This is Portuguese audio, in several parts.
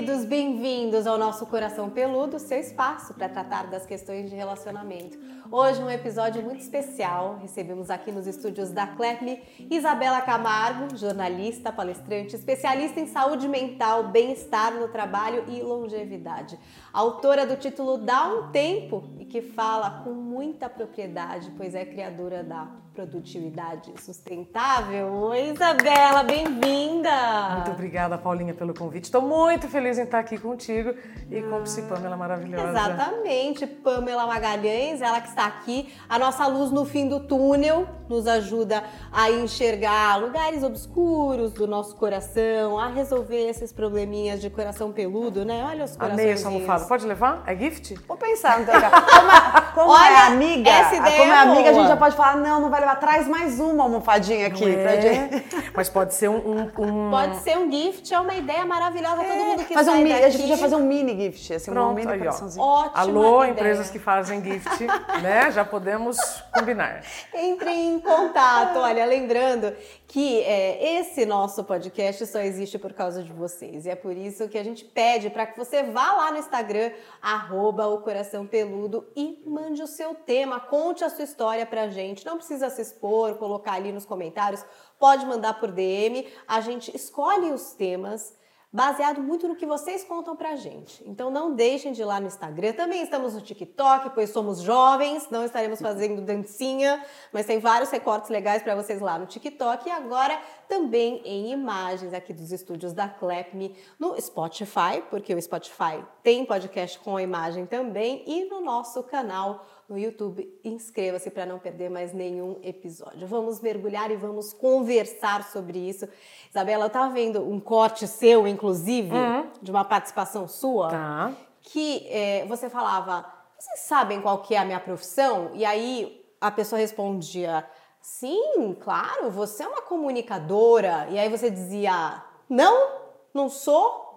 queridos, bem-vindos ao nosso Coração Peludo, seu espaço para tratar das questões de relacionamento. Hoje um episódio muito especial. Recebemos aqui nos estúdios da CLEPME Isabela Camargo, jornalista, palestrante, especialista em saúde mental, bem-estar no trabalho e longevidade. Autora do título Dá um Tempo e que fala com muita propriedade, pois é criadora da produtividade sustentável. Oi, Isabela, bem-vinda! Muito obrigada, Paulinha, pelo convite. Estou muito feliz em estar aqui contigo e com a Pamela maravilhosa. Exatamente, Pamela Magalhães, ela que está aqui, a nossa luz no fim do túnel, nos ajuda a enxergar lugares obscuros do nosso coração, a resolver esses probleminhas de coração peludo, né? Olha os corações. Amei essa almofada. Pode levar? É gift? Vou pensar no teu Como, é, como Olha, é amiga, essa ideia como é, é amiga, a gente já pode falar, não, não vai levar. Traz mais uma almofadinha aqui é? pra gente. Mas pode ser um, um, Pode ser um gift, é uma ideia maravilhosa. É. Todo mundo que fazer um, daqui... A gente podia fazer um mini gift, assim, Pronto, um mini aí, Ótimo. Alô, ideia. empresas que fazem gift, né? Já podemos combinar. Entre em contato. Olha, lembrando que é, esse nosso podcast só existe por causa de vocês. E é por isso que a gente pede para que você vá lá no Instagram, arroba o Coração Peludo e mande o seu tema, conte a sua história pra gente. Não precisa se expor, colocar ali nos comentários, pode mandar por DM. A gente escolhe os temas baseado muito no que vocês contam pra gente. Então não deixem de ir lá no Instagram. Também estamos no TikTok, pois somos jovens, não estaremos fazendo dancinha, mas tem vários recortes legais para vocês lá no TikTok e agora também em imagens aqui dos estúdios da Clepme no Spotify, porque o Spotify tem podcast com a imagem também e no nosso canal no YouTube. Inscreva-se para não perder mais nenhum episódio. Vamos mergulhar e vamos conversar sobre isso. Isabela, eu estava vendo um corte seu, inclusive, uhum. de uma participação sua, tá. que é, você falava: vocês sabem qual que é a minha profissão? E aí a pessoa respondia: sim, claro, você é uma comunicadora. E aí você dizia: não, não sou.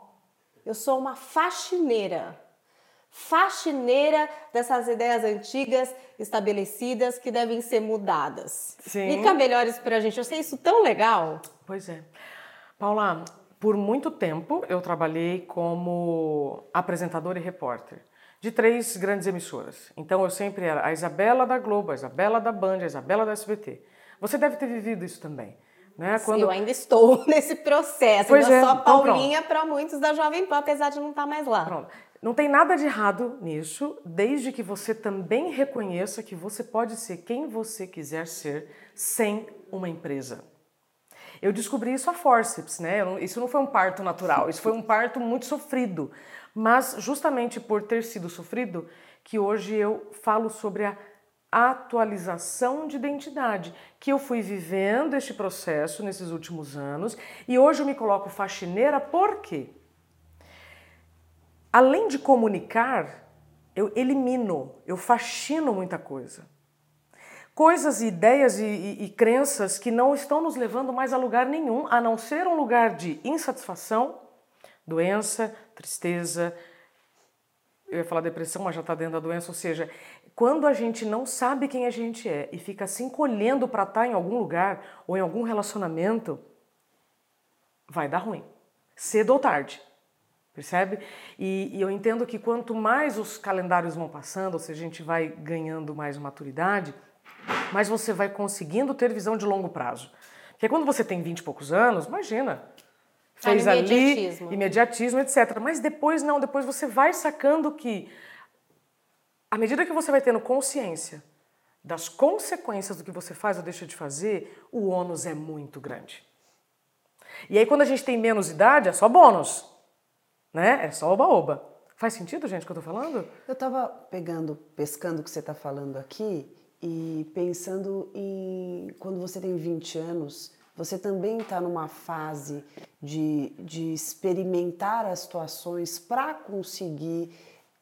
Eu sou uma faxineira faxineira dessas ideias antigas estabelecidas que devem ser mudadas. Sim. Fica melhor isso pra gente. Eu sei isso tão legal. Pois é. Paula, por muito tempo eu trabalhei como apresentadora e repórter de três grandes emissoras. Então eu sempre era a Isabela da Globo, a Isabela da Band, a Isabela da SBT. Você deve ter vivido isso também. Né? Quando... Eu ainda estou nesse processo. Pois eu é, sou a então Paulinha para muitos da Jovem Pan, apesar de não estar mais lá. Pronto. Não tem nada de errado nisso, desde que você também reconheça que você pode ser quem você quiser ser sem uma empresa. Eu descobri isso a forceps, né? Isso não foi um parto natural, isso foi um parto muito sofrido. Mas justamente por ter sido sofrido, que hoje eu falo sobre a atualização de identidade, que eu fui vivendo este processo nesses últimos anos e hoje eu me coloco faxineira por quê? Além de comunicar, eu elimino, eu faxino muita coisa. Coisas, ideias e, e, e, crenças que não estão nos levando mais a lugar nenhum, a não ser um lugar de insatisfação, doença, tristeza. Eu ia falar depressão, mas já está dentro da doença. Ou seja, quando a gente não sabe quem a gente é e fica se encolhendo para estar tá em algum lugar ou em algum relacionamento, vai dar ruim, cedo ou tarde. Percebe? E, e, eu entendo que quanto mais os calendários vão passando, ou seja, a gente vai ganhando mais maturidade, mais você vai conseguindo ter visão de longo prazo. Porque quando você tem 20 e poucos anos, imagina, fez ah, imediatismo. ali imediatismo, etc. Mas depois não, depois você vai sacando que à medida que você vai tendo consciência das consequências do que você faz ou deixa de fazer, o ônus é muito grande. E aí quando a gente tem menos idade, é só bônus né? É só oba-oba. Faz sentido, gente, o que eu tô falando? Eu tava pegando, pescando o que você tá falando aqui e pensando em quando você tem 20 anos, você também está numa fase de, de experimentar as situações para conseguir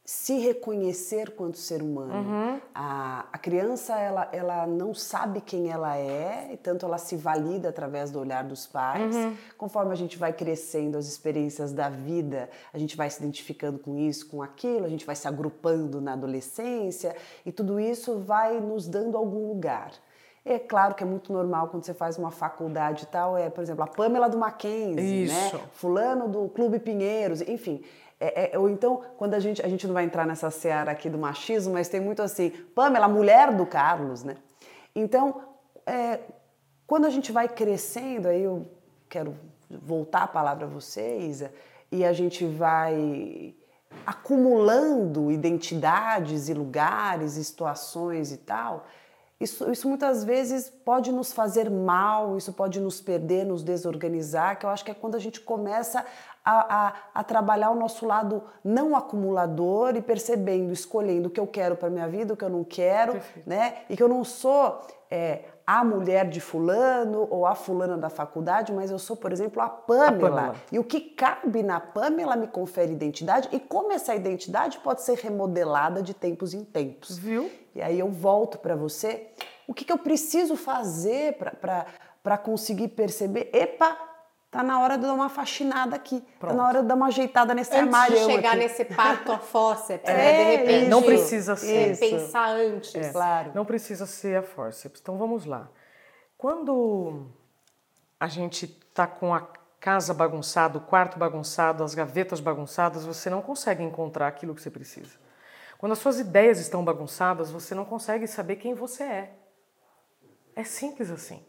se reconhecer quanto ser humano. Uhum. A, a criança ela, ela não sabe quem ela é, e tanto ela se valida através do olhar dos pais. Uhum. Conforme a gente vai crescendo, as experiências da vida, a gente vai se identificando com isso, com aquilo, a gente vai se agrupando na adolescência e tudo isso vai nos dando algum lugar. É claro que é muito normal quando você faz uma faculdade e tal, é, por exemplo, a Pamela do Mackenzie, Isso. né? Fulano do Clube Pinheiros, enfim. É, é, ou então, quando a gente, a gente não vai entrar nessa seara aqui do machismo, mas tem muito assim, Pamela, mulher do Carlos, né? Então, é, quando a gente vai crescendo, aí eu quero voltar a palavra a vocês, e a gente vai acumulando identidades e lugares e situações e tal, isso, isso muitas vezes pode nos fazer mal, isso pode nos perder, nos desorganizar, que eu acho que é quando a gente começa a, a, a trabalhar o nosso lado não acumulador e percebendo, escolhendo o que eu quero para minha vida, o que eu não quero, Perfeito. né? E que eu não sou é, a mulher de fulano ou a fulana da faculdade, mas eu sou, por exemplo, a Pamela. A Pamela. E o que cabe na Pamela me confere identidade e como essa identidade pode ser remodelada de tempos em tempos. Viu? E aí eu volto para você. O que, que eu preciso fazer para conseguir perceber? Epa, tá na hora de dar uma faxinada aqui. Tá Pronto. na hora de dar uma ajeitada nesse Antes armário. de chegar aqui. nesse parto a fórceps, É, né? De repente. Não precisa ser. é, pensar antes. É, Claro. Não precisa ser a forceps. Então vamos lá. Quando a gente tá com a casa bagunçada, o quarto bagunçado, as gavetas bagunçadas, você não consegue encontrar aquilo que você precisa. Quando as suas ideias estão bagunçadas, você não consegue saber quem você é. É simples assim.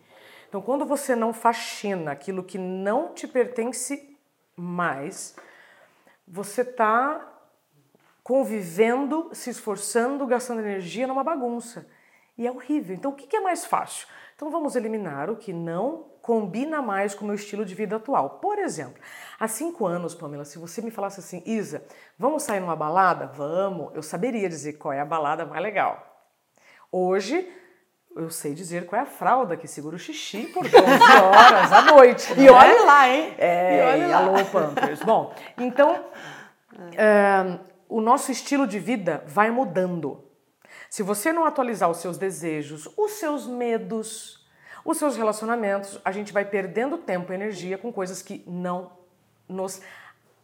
Então, quando você não faxina aquilo que não te pertence mais, você está convivendo, se esforçando, gastando energia numa bagunça. E é horrível. Então, o que é mais fácil? Então, vamos eliminar o que não combina mais com o meu estilo de vida atual. Por exemplo, há cinco anos, Pamela, se você me falasse assim, Isa, vamos sair numa balada? Vamos. Eu saberia dizer qual é a balada mais legal. Hoje, eu sei dizer qual é a fralda que segura o xixi por 12 horas à noite. E né? olhe lá, hein? É, E olhe e lá. alô Pampers. Bom, então é, o nosso estilo de vida vai mudando. Se você não atualizar os seus desejos, os seus medos, os seus relacionamentos, a gente vai perdendo tempo e energia com coisas que não nos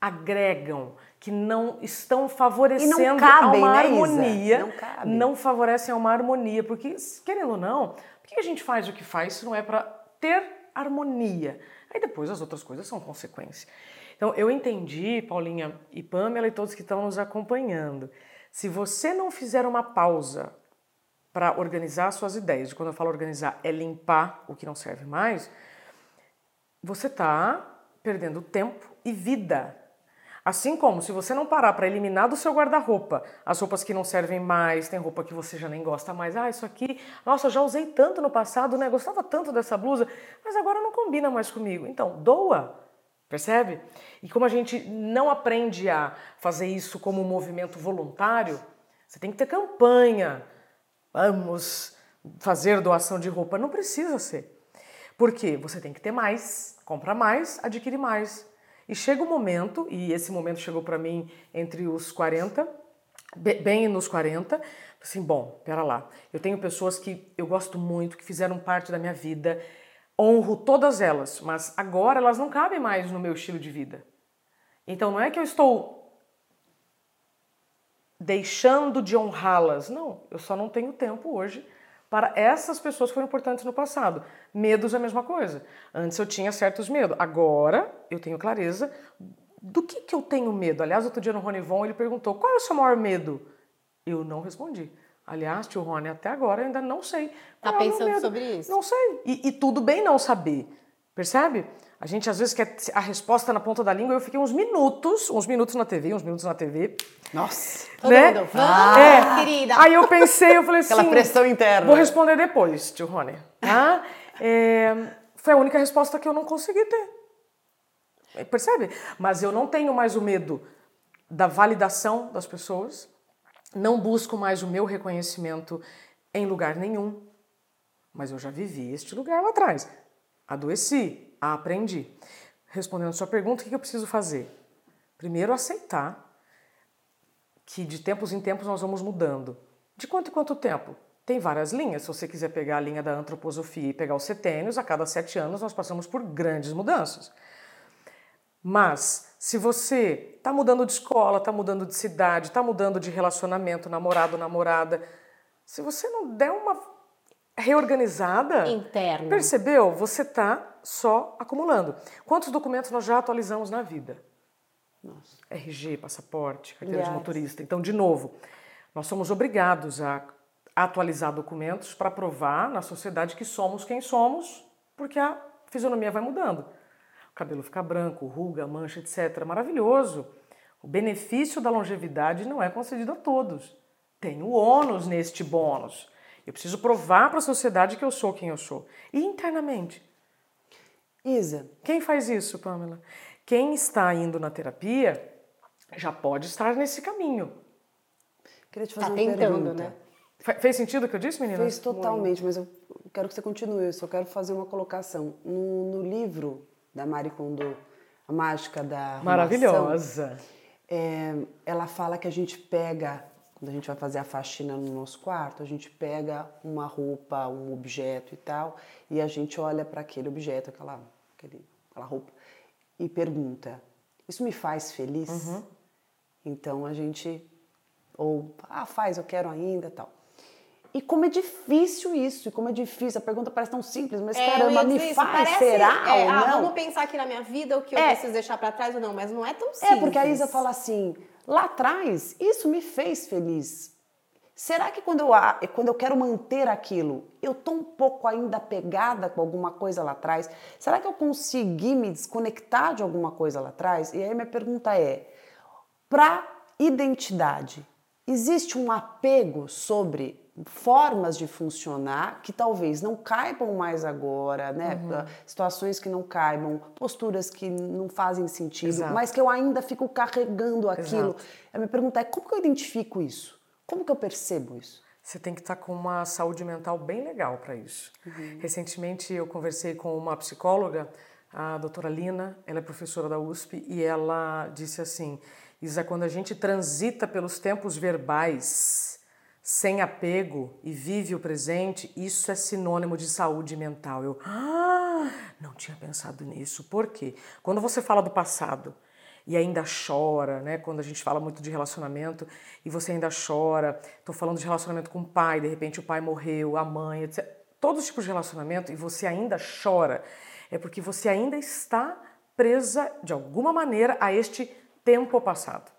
agregam, que não estão favorecendo a cabem, uma né, harmonia, Não não favorecem a uma harmonia, porque querendo ou não, por que a gente faz o que faz se não é para ter harmonia? Aí depois as outras coisas são consequência. Então eu entendi, Paulinha e Pamela e todos que estão nos acompanhando. Se você não fizer uma pausa para organizar suas ideias, e quando eu falo organizar é limpar o que não serve mais, você está perdendo tempo e vida. Assim como se você não parar para eliminar do seu guarda-roupa as roupas que não servem mais, tem roupa que você já nem gosta mais. Ah, isso aqui, nossa, já usei tanto no passado, né? Gostava tanto dessa blusa, mas agora não combina mais comigo. Então, doa. Percebe? E como a gente não aprende a fazer isso como um movimento voluntário, você tem que ter campanha. Vamos fazer doação de roupa. Não precisa ser. Por quê? Você tem que ter mais, compra mais, adquire mais. E chega um momento, e esse momento chegou para mim entre os 40, be- bem nos 40, assim, bom, pera lá. Eu tenho pessoas que eu gosto muito, que fizeram parte da minha vida, honro todas elas, mas agora elas não cabem mais no meu estilo de vida. Então não é que eu estou deixando de honrá-las. Não, eu só não tenho tempo hoje para essas pessoas que foram importantes no passado. Medos é a mesma coisa. Antes eu tinha certos medos, agora eu tenho clareza do que, que eu tenho medo. Aliás, outro dia no Ronivon ele perguntou qual é o seu maior medo? Eu não respondi. Aliás, tio Rony, até agora eu ainda não sei. Tá é pensando sobre isso? Não sei. E, e tudo bem não saber. Percebe? A gente às vezes quer a resposta na ponta da língua. Eu fiquei uns minutos, uns minutos na TV, uns minutos na TV. Nossa, Todo né? mundo, vamos, querida. Aí eu pensei, eu falei aquela assim. pressão interna. Vou responder depois, tio Rony. Tá? É, foi a única resposta que eu não consegui ter. Percebe? Mas eu não tenho mais o medo da validação das pessoas, não busco mais o meu reconhecimento em lugar nenhum. Mas eu já vivi este lugar lá atrás. Adoeci, aprendi. Respondendo a sua pergunta, o que eu preciso fazer? Primeiro, aceitar que de tempos em tempos nós vamos mudando. De quanto em quanto tempo? Tem várias linhas. Se você quiser pegar a linha da antroposofia e pegar os setênios, a cada sete anos nós passamos por grandes mudanças. Mas se você está mudando de escola, está mudando de cidade, está mudando de relacionamento, namorado, namorada, se você não der uma reorganizada, Interna. percebeu? Você está só acumulando. Quantos documentos nós já atualizamos na vida? Nossa. RG, passaporte, carteira de motorista. Então, de novo, nós somos obrigados a atualizar documentos para provar na sociedade que somos quem somos, porque a fisionomia vai mudando. O cabelo fica branco, ruga, mancha, etc. Maravilhoso. O benefício da longevidade não é concedido a todos. Tem o ônus neste bônus. Eu preciso provar para a sociedade que eu sou quem eu sou. E internamente? Isa, Quem faz isso, Pamela? Quem está indo na terapia já pode estar nesse caminho. queria te Tá fazer uma tentando, pergunta. né? Fe- Fez sentido o que eu disse, menina? Fez totalmente, mas eu quero que você continue. Eu só quero fazer uma colocação. No, no livro da Marie Kondo, A Mágica da Arrumação, Maravilhosa. é, ela fala que a gente pega, quando a gente vai fazer a faxina no nosso quarto, a gente pega uma roupa, um objeto e tal, e a gente olha para aquele objeto, aquela, aquele, aquela roupa, e pergunta: Isso me faz feliz? Então a gente, ou, ah, faz, eu quero ainda tal. E como é difícil isso, e como é difícil, a pergunta parece tão simples, mas É, caramba, me isso, faz, parece, será é, ou ah, não? vamos pensar aqui na minha vida o que eu É. preciso deixar pra trás ou não, mas não é tão É, simples. porque a Isa fala assim, lá atrás, isso me fez feliz. Será que quando eu, quando eu quero manter aquilo, eu tô um pouco ainda pegada com alguma coisa lá atrás? Será que eu consegui me desconectar de alguma coisa lá atrás? E aí minha pergunta é, para identidade, existe um apego sobre formas de funcionar que talvez não caibam mais agora, né? Situações que não caibam, posturas que não fazem sentido, Exato. mas que eu ainda fico carregando aquilo. Exato. A minha pergunta é como que eu identifico isso? Como que eu percebo isso? Você tem que estar com uma saúde mental bem legal para isso. Recentemente eu conversei com uma psicóloga, a doutora Lina, ela é professora da USP, e ela disse assim: Isa, quando a gente transita pelos tempos verbais, sem apego e vive o presente, isso é sinônimo de saúde mental. Eu, ah, não tinha pensado nisso. Por quê? Quando você fala do passado, e ainda chora, né? Quando a gente fala muito de relacionamento e você ainda chora. Estou falando de relacionamento com o pai, de repente o pai morreu, a mãe, etc. Todos os tipos de relacionamento e você ainda chora, é porque você ainda está presa de alguma maneira a este tempo passado.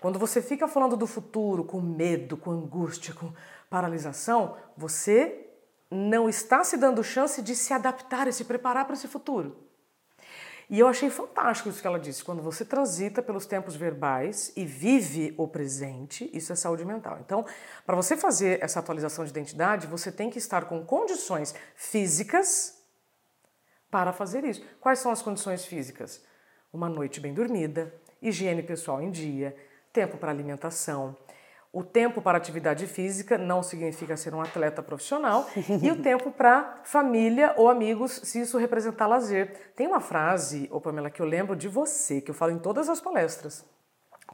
Quando você fica falando do futuro com medo, com angústia, com paralisação, você não está se dando chance de se adaptar e se preparar para esse futuro. E eu achei fantástico isso que ela disse. Quando você transita pelos tempos verbais e vive o presente, isso é saúde mental. Então, para você fazer essa atualização de identidade, você tem que estar com condições físicas para fazer isso. Quais são as condições físicas? Uma noite bem dormida, higiene pessoal em dia, tempo para alimentação. O tempo para atividade física não significa ser um atleta profissional e o tempo para família ou amigos, se isso representar lazer. Tem uma frase, ô Pamela, que eu lembro de você, que eu falo em todas as palestras,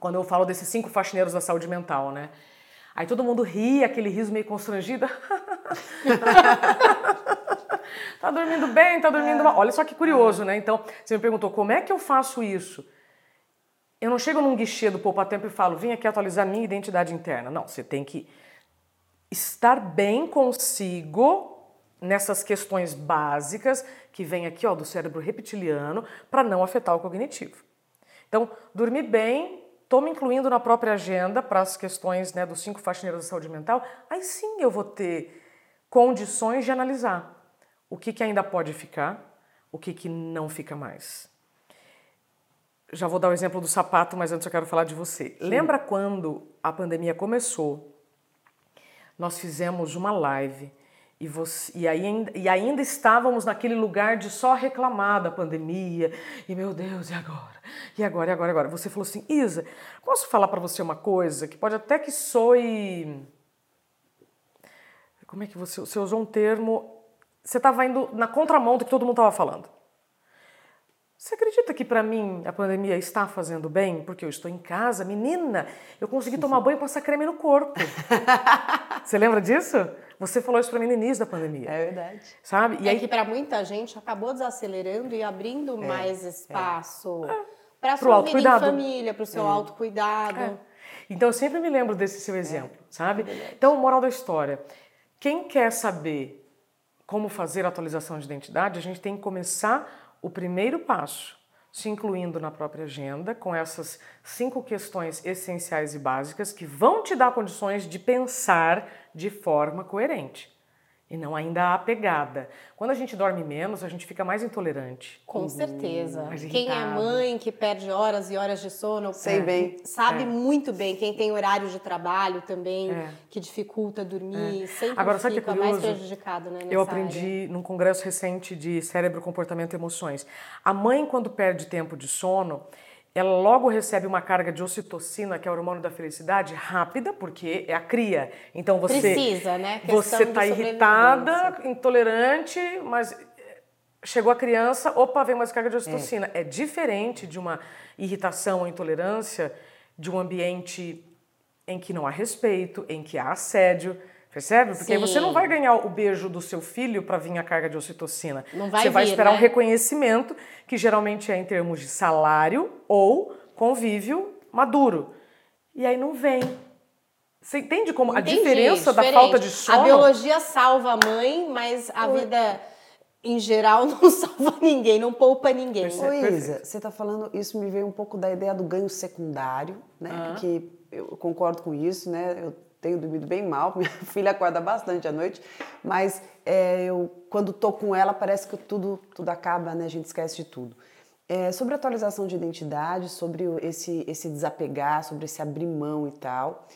quando eu falo desses cinco faxineiros da saúde mental, né? Aí todo mundo ri, aquele riso meio constrangido. tá dormindo bem, tá dormindo mal. Olha só que curioso, né? Então, você me perguntou como é que eu faço isso? Eu não chego num guichê do Poupa Tempo e falo, vim aqui atualizar minha identidade interna. Não, você tem que estar bem consigo nessas questões básicas que vem aqui ó, do cérebro reptiliano para não afetar o cognitivo. Então, dormir bem, estou me incluindo na própria agenda para as questões né, dos cinco faxineiros da saúde mental, aí sim eu vou ter condições de analisar o que, que ainda pode ficar, o que, que não fica mais. Já vou dar o exemplo do sapato, mas antes eu quero falar de você. Lembra quando a pandemia começou? Nós fizemos uma live e, você, e, ainda, e ainda estávamos naquele lugar de só reclamar da pandemia. E meu Deus, e agora? E agora, e agora, e agora? Você falou assim, Isa, posso falar para você uma coisa que pode até que soe. Como é que você, você usou um termo? Você estava indo na contramão do que todo mundo estava falando. Você acredita que para mim a pandemia está fazendo bem? Porque eu estou em casa, menina, eu consegui tomar banho e passar creme no corpo. Você lembra disso? Você falou isso para mim no início da pandemia. É verdade. Sabe? E é que para muita gente acabou desacelerando e abrindo mais espaço para Pro sua vida em família, para o seu autocuidado. Então eu sempre me lembro desse seu exemplo, sabe? Então, moral da história. quem quer saber como fazer a atualização de identidade, a gente tem que começar o primeiro passo, se incluindo na própria agenda, com essas cinco questões essenciais e básicas que vão te dar condições de pensar de forma coerente e não ainda apegada. Quando a gente dorme menos, a gente fica mais intolerante. Com certeza. mais Quem é mãe que perde horas e horas de sono, Sei é, bem. sabe É. muito bem. Quem tem horário de trabalho também, É. que dificulta dormir, sempre Agora, sabe o que é fica mais prejudicado, né? Eu aprendi num congresso recente de cérebro, comportamento e emoções. A mãe, quando perde tempo de sono, ela logo recebe uma carga de ocitocina, que é o hormônio da felicidade, rápida, porque é a cria. Então você Precisa, né? Questão você está irritada, intolerante, mas eh, chegou a criança, opa, vem mais carga de ocitocina. É, diferente de uma irritação ou intolerância de um ambiente em que não há respeito, em que há assédio. Percebe? Porque aí você não vai ganhar o beijo do seu filho para vir a carga de ocitocina. Não vai você vai vir, esperar né? um reconhecimento, que geralmente é em termos de salário ou convívio maduro. E aí não vem. Você entende como a Entendi, diferença da diferente. falta de sono? A biologia salva a mãe, mas a vida em geral não salva ninguém, não poupa ninguém. Percebe? Ô perfeito. Isa, você está falando, isso me veio um pouco da ideia do ganho secundário, né? Porque eu concordo com isso, né? Eu tenho dormido bem mal, minha filha acorda bastante à noite, mas é, eu, quando tô com ela, parece que tudo, tudo acaba, né? A gente esquece de tudo. É, sobre atualização de identidade, sobre esse, esse desapegar, sobre esse abrir mão e tal.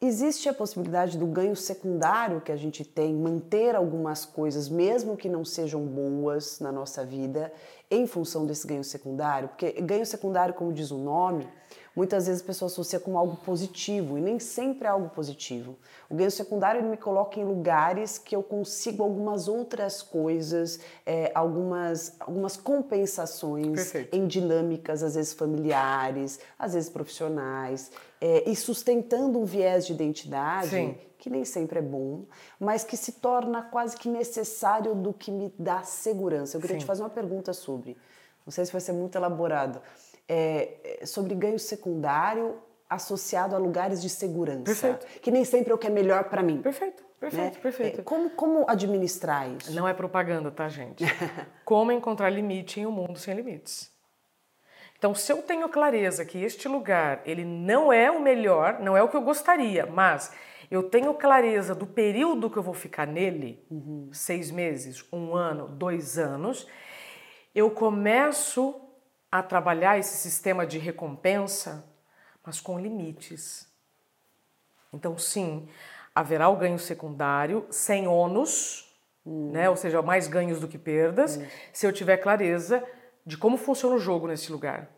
Existe a possibilidade do ganho secundário que a gente tem, manter algumas coisas, mesmo que não sejam boas na nossa vida, em função desse ganho secundário? Porque ganho secundário, como diz o nome, muitas vezes a pessoa associa como algo positivo e nem sempre é algo positivo. O ganho secundário me coloca em lugares que eu consigo algumas outras coisas, é, algumas, algumas compensações Perfeito. em dinâmicas, às vezes familiares, às vezes profissionais, é, e sustentando um viés de identidade Sim. que nem sempre é bom, mas que se torna quase que necessário do que me dá segurança. Eu queria Sim. te fazer uma pergunta sobre, não sei se vai ser muito elaborado, é, é, sobre ganho secundário associado a lugares de segurança, Perfeito. que nem sempre é o que é melhor para mim. Perfeito, perfeito, né? perfeito. Como, como administrar isso? Não é propaganda, tá, gente? Como encontrar limite em um mundo sem limites. Então, se eu tenho clareza que este lugar ele não é o melhor, não é o que eu gostaria, mas eu tenho clareza do período que eu vou ficar nele, seis meses, um ano, dois anos, eu começo a trabalhar esse sistema de recompensa, mas com limites. Então, sim, haverá o ganho secundário sem ônus, né? ou seja, mais ganhos do que perdas, se eu tiver clareza de como funciona o jogo nesse lugar.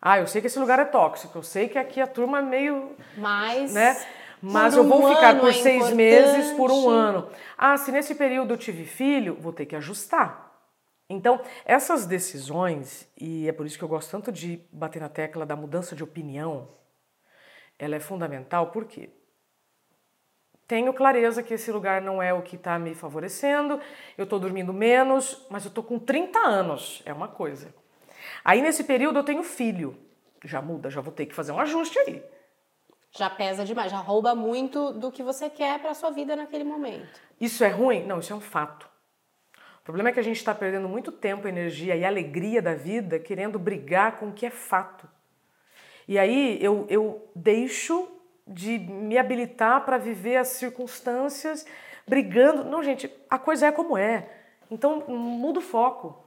Ah, eu sei que esse lugar é tóxico, eu sei que aqui a turma é meio. Mas, Né? Mas por eu vou um ficar por é seis meses, por um ano. Ah, se nesse período eu tive filho, vou ter que ajustar. Então, essas decisões, e é por isso que eu gosto tanto de bater na tecla da mudança de opinião, ela é fundamental porque tenho clareza que esse lugar não é o que está me favorecendo, eu estou dormindo menos, mas eu estou com 30 anos, é uma coisa. Aí nesse período eu tenho filho, já muda, já vou ter que fazer um ajuste aí. já pesa demais, já rouba muito do que você quer para sua vida naquele momento. Isso é ruim? Não, isso é um fato. O problema é que a gente está perdendo muito tempo, energia e alegria da vida querendo brigar com o que é fato. E aí eu, eu deixo de me habilitar para viver as circunstâncias brigando. Não, gente, a coisa é como é. Então muda o foco,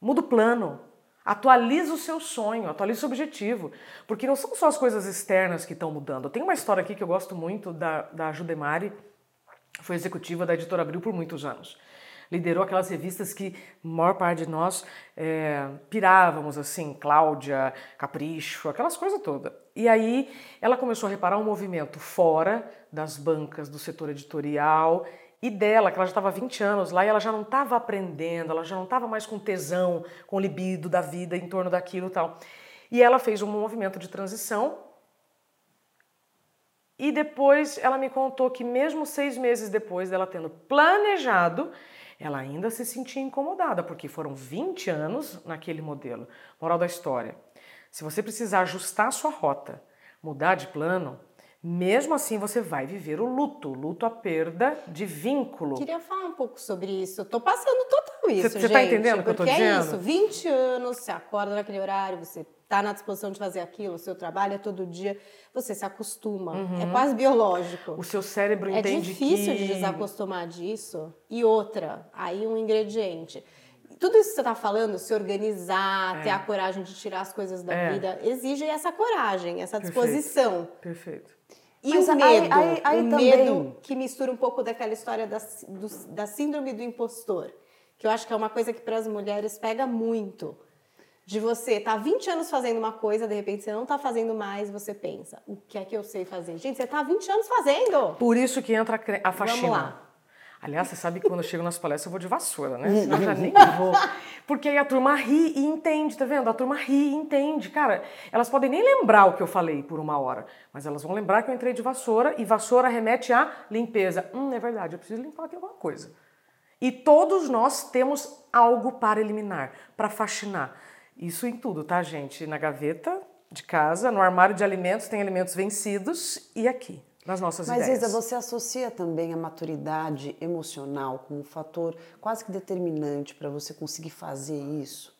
muda o plano. Atualiza o seu sonho, atualiza o seu objetivo. Porque não são só as coisas externas que estão mudando. Tem uma história aqui que eu gosto muito da, da Judemari, foi executiva da editora Abril por muitos anos. Liderou aquelas revistas que a maior parte de nós é, pirávamos, assim, Cláudia, Capricho, aquelas coisas todas. E aí ela começou a reparar um movimento fora das bancas do setor editorial e dela, que ela já estava há 20 anos lá e ela já não estava aprendendo, ela já não estava mais com tesão, com libido da vida em torno daquilo e tal. E ela fez um movimento de transição e depois ela me contou que, mesmo seis meses depois dela tendo planejado, ela ainda se sentia incomodada, porque foram 20 anos naquele modelo. Moral da história: se você precisar ajustar a sua rota, mudar de plano, mesmo assim você vai viver o luto, luto a perda de vínculo. Queria falar um pouco sobre isso. Tô passando total isso, Cê, gente. tá entendendo o que eu tô porque dizendo? é isso, 20 anos, você acorda naquele horário, você tá na disposição de fazer aquilo, o seu trabalho é todo dia, você se acostuma. É quase biológico. O seu cérebro É entende difícil que... de desacostumar disso. E outra, aí um ingrediente. Tudo isso que você está falando, se organizar, ter a coragem de tirar as coisas da É. vida, exige essa coragem, essa Perfeito. disposição. Perfeito. E Mas o aí- medo, aí- aí o também- medo que mistura um pouco daquela história da, do- da síndrome do impostor, que eu acho que é uma coisa que para as mulheres pega muito. De você tá 20 anos fazendo uma coisa, de repente você não tá fazendo mais, você pensa, o que é que eu sei fazer? Gente, você tá 20 anos fazendo! Por isso que entra a faxina. lá. Aliás, você sabe que quando eu chego nas palestras eu vou de vassoura, né? Senão eu já nem vou. Porque aí a turma ri e entende, tá vendo? A turma ri e entende. Cara, elas podem nem lembrar o que eu falei por uma hora, mas elas vão lembrar que eu entrei de vassoura e vassoura remete à limpeza. Hum, é verdade, eu preciso limpar aqui alguma coisa. E todos nós temos algo para eliminar, para faxinar. Isso em tudo, tá, gente? Na gaveta de casa, no armário de alimentos, tem alimentos vencidos e aqui, nas nossas Mas, ideias. Isa, você associa também a maturidade emocional como um fator quase que determinante para você conseguir fazer isso?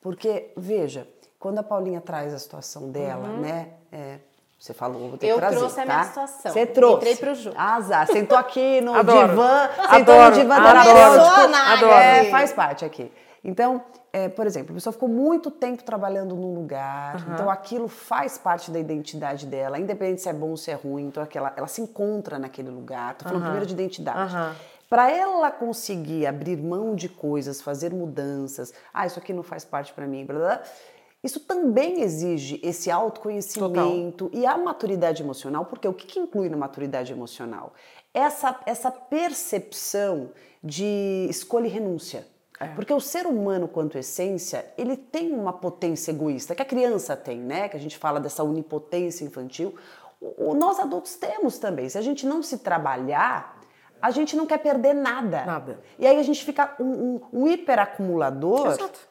Porque, veja, quando a Paulinha traz a situação dela, né? é, você falou, vou ter Uhum. Eu que trazer, trouxe a tá? minha situação. Você trouxe. Entrei pro jogo. Azar. Sentou aqui no Adoro. divã, sentou Adoro. no divã Adoro. terapêutico. Adoro. É, faz parte aqui. Então, é, por exemplo, a pessoa ficou muito tempo trabalhando num lugar, então aquilo faz parte da identidade dela, independente se é bom ou se é ruim, então aquela, ela se encontra naquele lugar. Tô falando primeiro de identidade. Aham. Para ela conseguir abrir mão de coisas, fazer mudanças, ah, isso aqui não faz parte para mim, blá, blá, isso também exige esse autoconhecimento e a maturidade emocional, porque o que, que inclui na maturidade emocional? Essa, essa percepção de escolha e renúncia. Porque o ser humano, quanto essência, ele tem uma potência egoísta, que a criança tem, né? Que a gente fala dessa onipotência infantil. O, o- nós adultos temos também. Se a gente não se trabalhar, a gente não quer perder nada. Nada. E aí a gente fica um, um, um hiperacumulador Exato.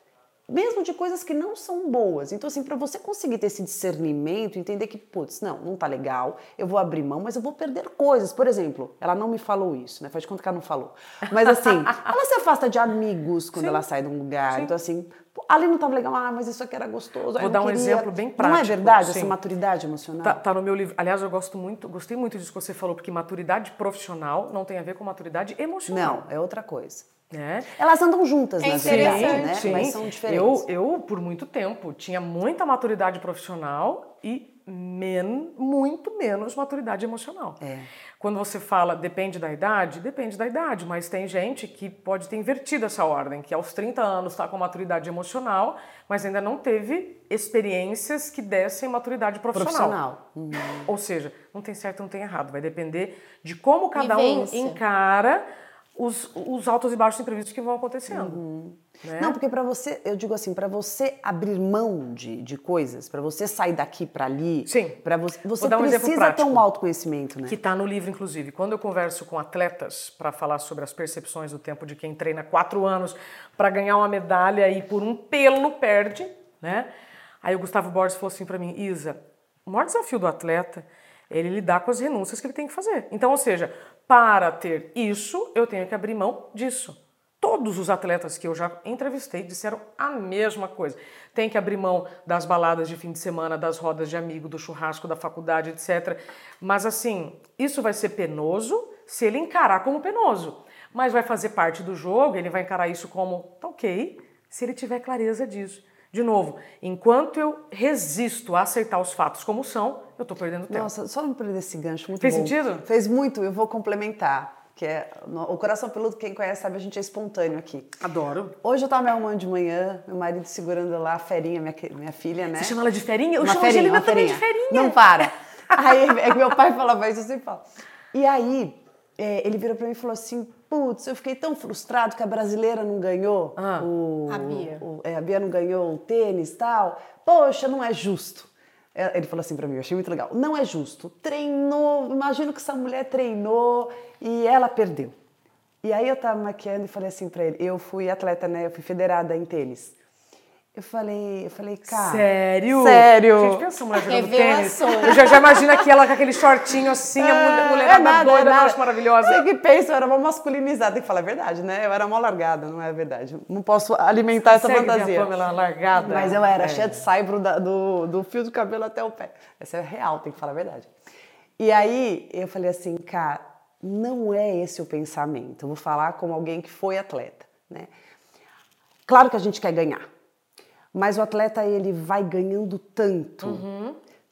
Mesmo de coisas que não são boas. Então, assim, para você conseguir ter esse discernimento, entender que, putz, não, não tá legal, eu vou abrir mão, mas eu vou perder coisas. Por exemplo, ela não me falou isso, né? Faz de conta que ela não falou. Mas, assim, ela se afasta de amigos quando ela sai de um lugar. Então, assim, ali não tava legal, ah, mas isso aqui era gostoso. Vou eu dar um queria. exemplo bem Não é prático, verdade essa sim. maturidade emocional? Tá, tá no meu livro. Aliás, eu gosto muito, gostei muito disso que você falou, porque maturidade profissional não tem a ver com maturidade emocional. Não, é outra coisa. Né? Elas andam juntas, É na verdade, né? Sim, Mas são diferentes. Eu, eu, por muito tempo, tinha muita maturidade profissional e men, muito menos maturidade emocional. É. Quando você fala depende da idade, depende da idade, mas tem gente que pode ter invertido essa ordem, que aos 30 anos está com maturidade emocional, mas ainda não teve experiências que dessem maturidade profissional. Profissional. Ou seja, não tem certo, não tem errado. Vai depender de como cada um Vivência. encara os, os altos e baixos imprevistos que vão acontecendo. Uhum. né? Não, porque para você, eu digo assim, para você abrir mão de, de coisas, para você sair daqui para ali, Sim. para você, você um precisa ter um autoconhecimento, né? Que está no livro, inclusive. Quando eu converso com atletas para falar sobre as percepções do tempo de quem treina quatro anos para ganhar uma medalha e por um pelo perde, né? Aí o Gustavo Borges falou assim para mim, Isa, o maior desafio do atleta é ele lidar com as renúncias que ele tem que fazer. Então, ou seja, para ter isso, eu tenho que abrir mão disso. Todos os atletas que eu já entrevistei disseram a mesma coisa. Tem que abrir mão das baladas de fim de semana, das rodas de amigo, do churrasco da faculdade, etc. Mas assim, isso vai ser penoso se ele encarar como penoso. Mas vai fazer parte do jogo, ele vai encarar isso como tá ok, se ele tiver clareza disso. De novo, enquanto eu resisto a aceitar os fatos como são, eu estou perdendo tempo. Nossa, só não perder esse gancho, muito Fez bom. sentido? Fez muito, eu vou complementar, que é o coração peludo, quem conhece sabe, a gente é espontâneo aqui. Adoro. Hoje eu tava me arrumando de manhã, meu marido segurando lá a ferinha, minha, minha filha, né? Você chama ela de ferinha? Eu uma chamo a ferinha, Angelina uma também de ferinha. Não para. Aí é que meu pai falava isso, eu sempre falo. E aí, é, ele virou pra mim e falou assim: Putz, eu fiquei tão frustrado que a brasileira não ganhou. Ah. o, A Bia. o- é, a Bia não ganhou o tênis e tal. Poxa, não é justo. É, Ele falou assim pra mim, eu achei muito legal. Não é justo. Treinou, imagino que essa mulher treinou e ela perdeu. E aí eu tava maquiando e falei assim pra ele: eu fui atleta, né? Eu fui federada em tênis. Eu falei, eu falei, cara. Sério? Sério. Gente, pensa a mulher jogando tênis. Eu já, já imagino aqui ela com aquele shortinho assim, a mulher, é nada, doida, é eu nada. acho maravilhosa. Você que pensa, eu era uma masculinizada. Tem que falar a verdade, né? Eu era uma largada, não é verdade. Não posso alimentar essa Segue fantasia. a Pamela largada. Mas eu era É. cheia de saibro da- do, do fio do cabelo até o pé. Essa é real, tem que falar a verdade. E aí eu falei assim, cara, não é esse o pensamento. Eu vou falar como alguém que foi atleta, né? Claro que a gente quer ganhar, mas o atleta ele vai ganhando tanto,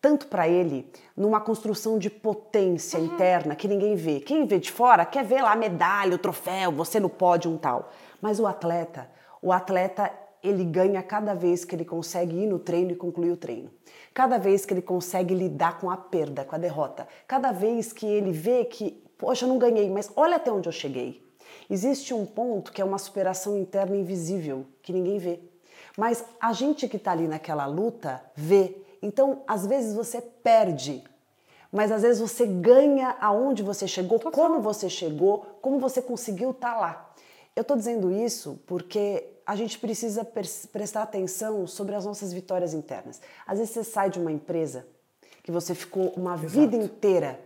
tanto para ele, numa construção de potência interna que ninguém vê. Quem vê de fora quer ver lá a medalha, o troféu, você no pódio um tal. Mas o atleta, o atleta ele ganha cada vez que ele consegue ir no treino e concluir o treino. Cada vez que ele consegue lidar com a perda, com a derrota. Cada vez que ele vê que, poxa, eu não ganhei, mas olha até onde eu cheguei. Existe um ponto que é uma superação interna invisível, que ninguém vê. Mas a gente que está ali naquela luta vê. Então, às vezes você perde, mas às vezes você ganha aonde você chegou, como você chegou, como você conseguiu estar lá. Eu estou dizendo isso porque a gente precisa prestar atenção sobre as nossas vitórias internas. Às vezes você sai de uma empresa que você ficou uma vida inteira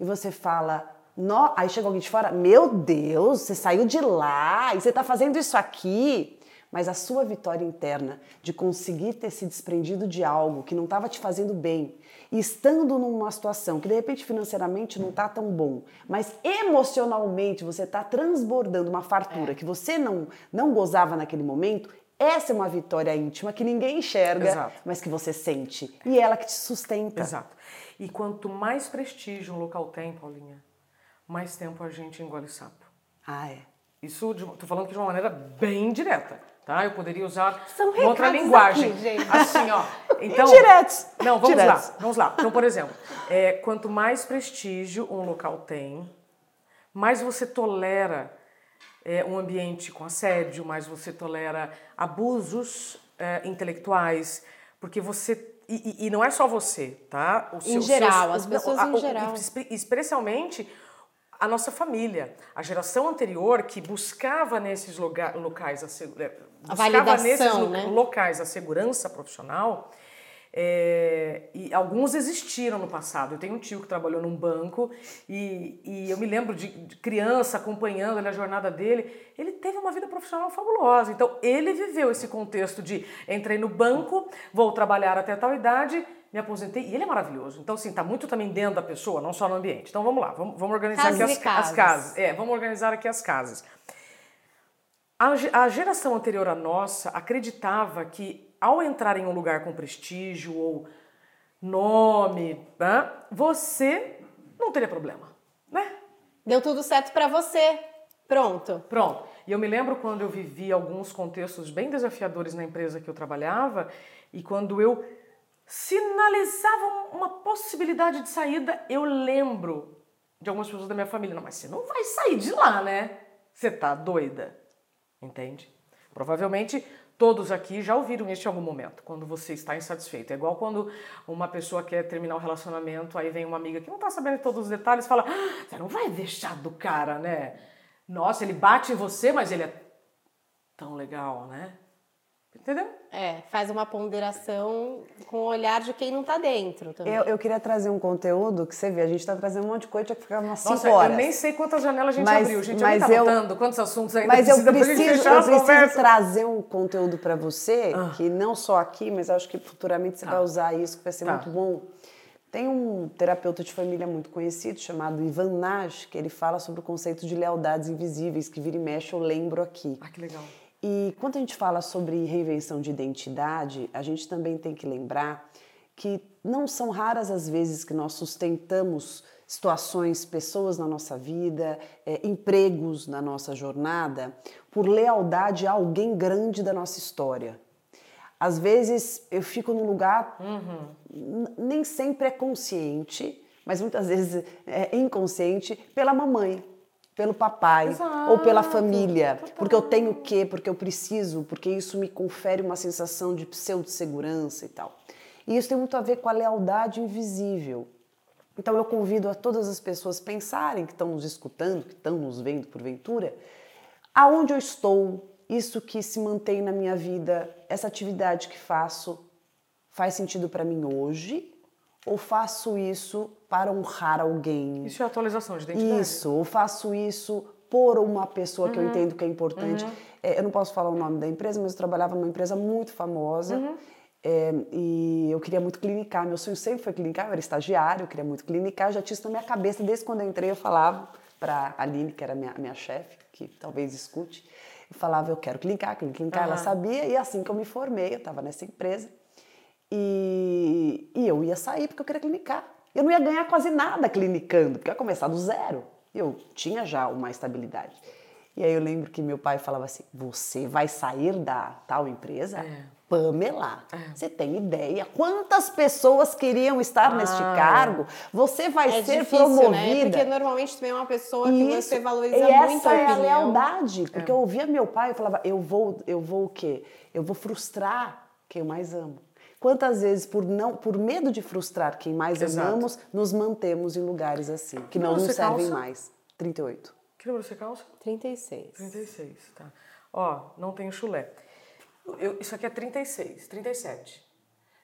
e você fala, "Nó", aí chega alguém de fora, meu Deus, você saiu de lá e você está fazendo isso aqui. Mas a sua vitória interna de conseguir ter se desprendido de algo que não estava te fazendo bem e estando numa situação que de repente financeiramente não está tão bom, mas emocionalmente você está transbordando uma fartura que você não, não gozava naquele momento, essa é uma vitória íntima que ninguém enxerga, Exato. mas que você sente. E é ela que te sustenta. Exato. E quanto mais prestígio um local tem, Paulinha, mais tempo a gente engole sapo. Ah, é. Isso, de, tô falando de uma maneira bem direta, tá? Eu poderia usar São outra linguagem. aqui. Assim, ó. Então. Não, vamos Diretos. lá, vamos lá. Então, por exemplo, é, quanto mais prestígio um local tem, mais você tolera é, um ambiente com assédio, mais você tolera abusos é, intelectuais, porque você e, e- e não é só você, tá? O Em geral, as não, pessoas a- em geral. espe- especialmente a nossa família, a geração anterior que buscava nesses lugar, locais a, é, A buscava validação, nesses lo- né? locais a segurança profissional. é, e alguns existiram no passado. Eu tenho um tio que trabalhou num banco e, e eu me lembro de, de criança acompanhando a jornada dele. Ele teve uma vida profissional fabulosa. Então, ele viveu esse contexto de entrei no banco, vou trabalhar até tal idade, me aposentei. E ele é maravilhoso. Então, assim, tá muito também dentro da pessoa, não só no ambiente. Então, vamos lá, vamos, vamos organizar Casas aqui as, casas. as casas. É, vamos organizar aqui as casas. A, a geração anterior à nossa acreditava que ao entrar em um lugar com prestígio ou nome, né, você não teria problema, né? Deu tudo certo pra você. Pronto. Pronto. E eu me lembro quando eu vivi alguns contextos bem desafiadores na empresa que eu trabalhava e quando eu sinalizava uma possibilidade de saída, eu lembro de algumas pessoas da minha família, não, mas você não vai sair de lá, né? Você tá doida. Entende? Provavelmente todos aqui já ouviram isso em algum momento, quando você está insatisfeito. É igual quando uma pessoa quer terminar um relacionamento, aí vem uma amiga que não está sabendo todos os detalhes fala: "Ah, você não vai deixar do cara, né? Nossa, ele bate em você, mas ele é tão legal, né? Entendeu? É, faz uma ponderação com o olhar de quem não tá dentro também. Eu, eu queria trazer um conteúdo que você vê, a gente está trazendo um monte de coisa, tinha que ficar umas 5 Nossa, horas. eu nem sei quantas janelas a gente Mas- abriu, gente. mas eu eu- tá notando quantos assuntos ainda Mas eu precisa pra gente preciso, eu preciso trazer um conteúdo para você, Ah. que não só aqui, mas acho que futuramente você Tá. vai usar isso, que vai ser Tá. muito bom. Tem um terapeuta de família muito conhecido, chamado Ivan Naj, que ele fala sobre o conceito de lealdades invisíveis, que vira e mexe eu lembro aqui. Ah, que legal. E quando a gente fala sobre reinvenção de identidade, a gente também tem que lembrar que não são raras as vezes que nós sustentamos situações, pessoas na nossa vida, eh, empregos na nossa jornada, por lealdade a alguém grande da nossa história. Às vezes eu fico num lugar, n- nem sempre é consciente, mas muitas vezes é inconsciente, pela mamãe, pelo papai ou pela Exato, família. total. Porque eu tenho o quê? Porque eu preciso, porque isso me confere uma sensação de pseudo-segurança e tal. E isso tem muito a ver com a lealdade invisível. Então eu convido a todas as pessoas pensarem que estão nos escutando, que estão nos vendo porventura, aonde eu estou isso que se mantém na minha vida, essa atividade que faço, faz sentido para mim hoje? Ou faço isso para honrar alguém? Isso é atualização de identidade. Isso, ou faço isso por uma pessoa que eu entendo que é importante. É, eu não posso falar o nome da empresa, mas eu trabalhava numa empresa muito famosa. é, e eu queria muito clinicar. Meu sonho sempre foi clinicar. Eu era estagiário, eu queria muito clinicar. Eu já tinha isso na minha cabeça. Desde quando eu entrei, eu falava para a Aline, que era minha, minha chefe, que talvez escute. Eu falava, eu quero clinicar, clinicar. Ela sabia. E assim que eu me formei, eu estava nessa empresa. E, e eu ia sair porque eu queria clinicar. Eu não ia ganhar quase nada clinicando, porque eu ia começar do zero. Eu tinha já uma estabilidade. E aí eu lembro que meu pai falava assim: Você vai sair da tal empresa? É. Pamela, você tem ideia quantas pessoas queriam estar neste Ah. cargo? Você vai É ser difícil, né? promovida. Porque normalmente também é uma pessoa que Isso. você valoriza e muito essa a é a lealdade, porque eu ouvia meu pai e falava, eu vou, eu vou o quê? Eu vou frustrar quem eu mais amo. Quantas vezes por não, por medo de frustrar quem mais Exato. amamos, nos mantemos em lugares assim, que não nos servem calça? mais. 38. Que número você calça? 36. 36, tá. Ó, não tenho chulé. Eu- isso aqui é 36, 37.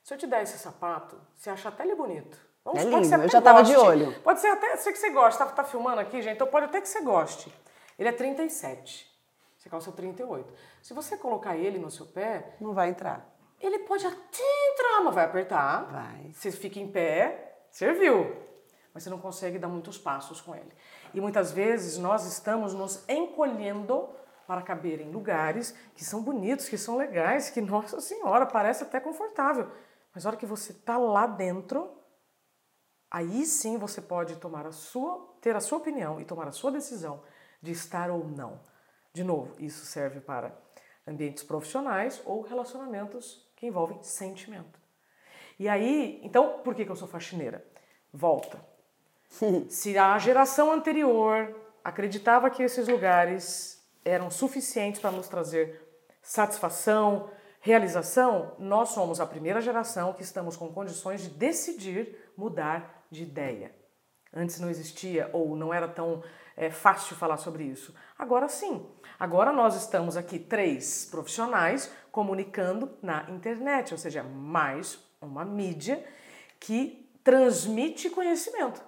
Se eu te der esse sapato, você acha até ele bonito. Vamos É supor que lindo, eu já tava de goste. olho. Pode ser até, sei que você gosta, tá, tá filmando aqui, gente, então pode até que você goste. Ele é 37. Você calça 38. Se você colocar ele no seu pé, Não vai entrar. Ele pode até entrar, mas vai apertar. Vai. Você fica em pé, serviu. Mas você não consegue dar muitos passos com ele. E muitas vezes nós estamos nos encolhendo para caber em lugares que são bonitos, que são legais, que, nossa senhora, parece até confortável. Mas a hora que você está lá dentro, aí sim você pode tomar a sua, ter a sua opinião e tomar a sua decisão de estar ou não. De novo, isso serve para ambientes profissionais ou relacionamentos que envolvem sentimento. E aí, então, por que, que eu sou faxineira? Volta. Se a geração anterior acreditava que esses lugares eram suficientes para nos trazer satisfação, realização, nós somos a primeira geração que estamos com condições de decidir mudar de ideia. Antes não existia ou não era tão é, fácil falar sobre isso. Agora sim. Agora nós estamos aqui, três profissionais, comunicando na internet, ou seja, mais uma mídia que transmite conhecimento.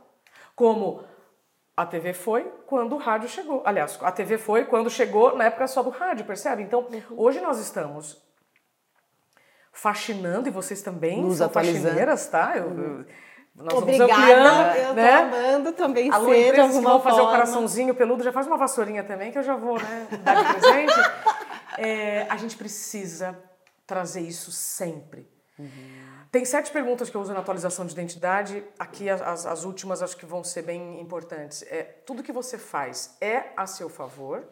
Como a TV foi quando o rádio chegou. Aliás, a TV foi quando chegou na época só do rádio, percebe? Então, hoje nós estamos faxinando e vocês também Nos são faxineiras, tá? Eu, eu- nós vamos Obrigada, ampliando, eu tô né? amando também Alô, ser de alguma vão fazer o coraçãozinho peludo, já faz uma vassourinha também, que eu já vou né, dar de presente. É, a gente precisa trazer isso sempre. Tem sete perguntas que eu uso na atualização de identidade. Aqui as, as- as últimas acho que vão ser bem importantes. É, tudo que você faz é a seu favor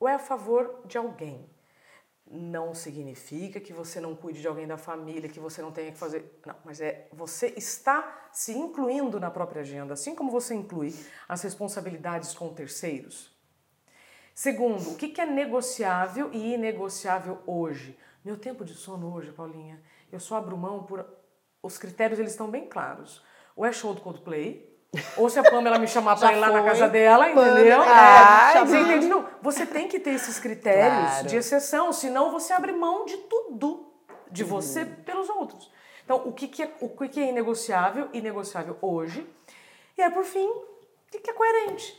ou é a favor de alguém? Não significa que você não cuide de alguém da família, que você não tenha que fazer. Não, mas é você está se incluindo na própria agenda, assim como você inclui as responsabilidades com terceiros. Segundo, o que é negociável e inegociável hoje? Meu tempo de sono hoje, Paulinha, eu só abro mão por. Os critérios eles estão bem claros. Ou é show do Coldplay, ou se a Pamela me chamar para ir lá na foi. casa dela, entendeu? Ai, É, você entende? Não, você tem que ter esses critérios Claro. de exceção, senão você abre mão de tudo, de você Uhum. pelos outros. Então, o que, que, é, o que, que é inegociável e negociável hoje? E aí, por fim, o que, que é coerente?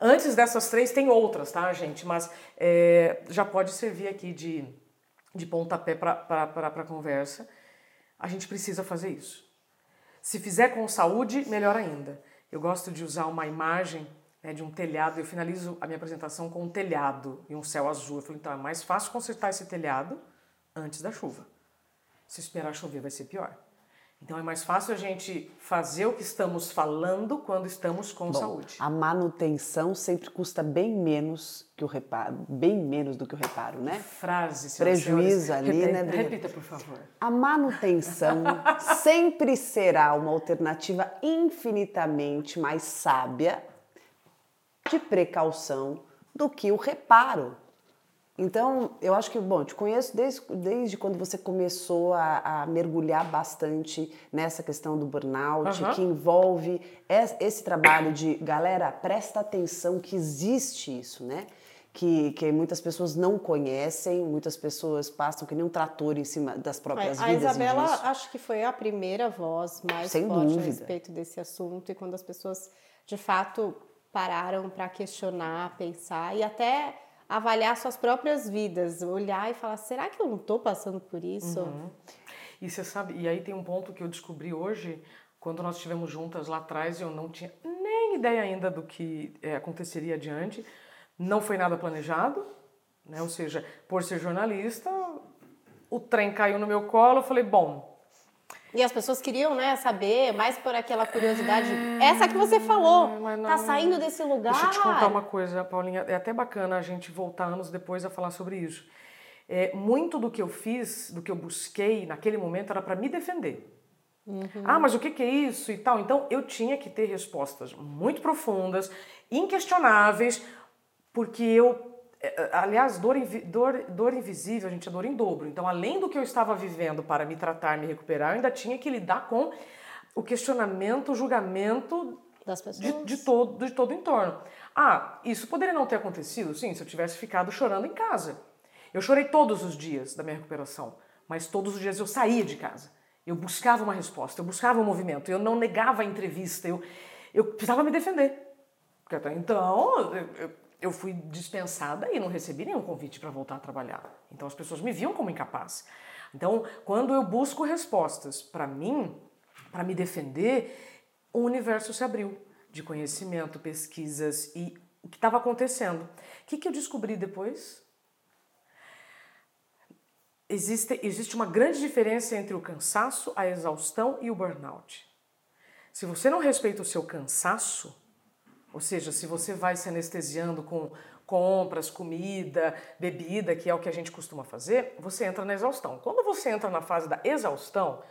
Antes dessas três, tem outras, tá, gente? Mas é, já pode servir aqui de, de pontapé para a conversa. A gente precisa fazer isso. Se fizer com saúde, melhor ainda. Eu gosto de usar uma imagem né, de um telhado. Eu finalizo a minha apresentação com um telhado e um céu azul. Eu falo, então é mais fácil consertar esse telhado antes da chuva. Se esperar chover, vai ser pior. Então é mais fácil a gente fazer o que estamos falando quando estamos com saúde. A manutenção sempre custa bem menos que o reparo, bem menos do que o reparo, né? Frase, Prejuízo ali, repita, né, Bruna? Repita, por favor. A manutenção sempre será uma alternativa infinitamente mais sábia de precaução do que o reparo. Então, eu acho que, bom, te conheço desde, desde quando você começou a, a mergulhar bastante nessa questão do burnout, Aham. que envolve es- esse trabalho de, galera, presta atenção que existe isso, né? que, que muitas pessoas não conhecem, muitas pessoas passam que nem um trator em cima das próprias a vidas. Isabela, disso. acho que foi a primeira voz mais Sem forte dúvida. a respeito desse assunto e quando as pessoas de fato pararam para questionar, pensar e até avaliar suas próprias vidas, olhar e falar: será que eu não estou passando por isso? Uhum. E você sabe, e aí tem um ponto que eu descobri hoje, quando nós estivemos juntas lá atrás, eu não tinha nem ideia ainda do que é, aconteceria adiante. Não foi nada planejado, né? Ou seja, por ser jornalista, o trem caiu no meu colo, eu falei, bom, E as pessoas queriam, né, saber, mais por aquela curiosidade. Essa que você falou, É, não- tá saindo desse lugar. Deixa eu te contar uma coisa, Paulinha. É até bacana a gente voltar anos depois a falar sobre isso. É, muito do que eu fiz, do que eu busquei naquele momento, era para me defender. Ah, mas o que, que é isso e tal? Então eu tinha que ter respostas muito profundas, inquestionáveis, porque eu. É, Aliás, dor, dor, dor invisível, a gente é dor em dobro. Então, além do que eu estava vivendo para me tratar, me recuperar, eu ainda tinha que lidar com o questionamento, o julgamento das pessoas. de, de todo, de todo o entorno. Ah, isso poderia não ter acontecido, sim, se eu tivesse ficado chorando em casa. Eu chorei todos os dias da minha recuperação, mas todos os dias eu saía de casa. Eu buscava uma resposta, eu buscava um movimento, eu não negava a entrevista, eu, eu precisava me defender. Porque até então eu, eu, eu fui dispensada e não recebi nenhum convite para voltar a trabalhar. Então as pessoas me viam como incapaz. Então, quando eu busco respostas para mim, para me defender, o universo se abriu de conhecimento, pesquisas e o que estava acontecendo. O que, que eu descobri depois? Existe, existe uma grande diferença entre o cansaço, a exaustão e o burnout. Se você não respeita o seu cansaço, ou seja, se você vai se anestesiando com compras, comida, bebida, que é o que a gente costuma fazer, você entra na exaustão. Quando você entra na fase da exaustão,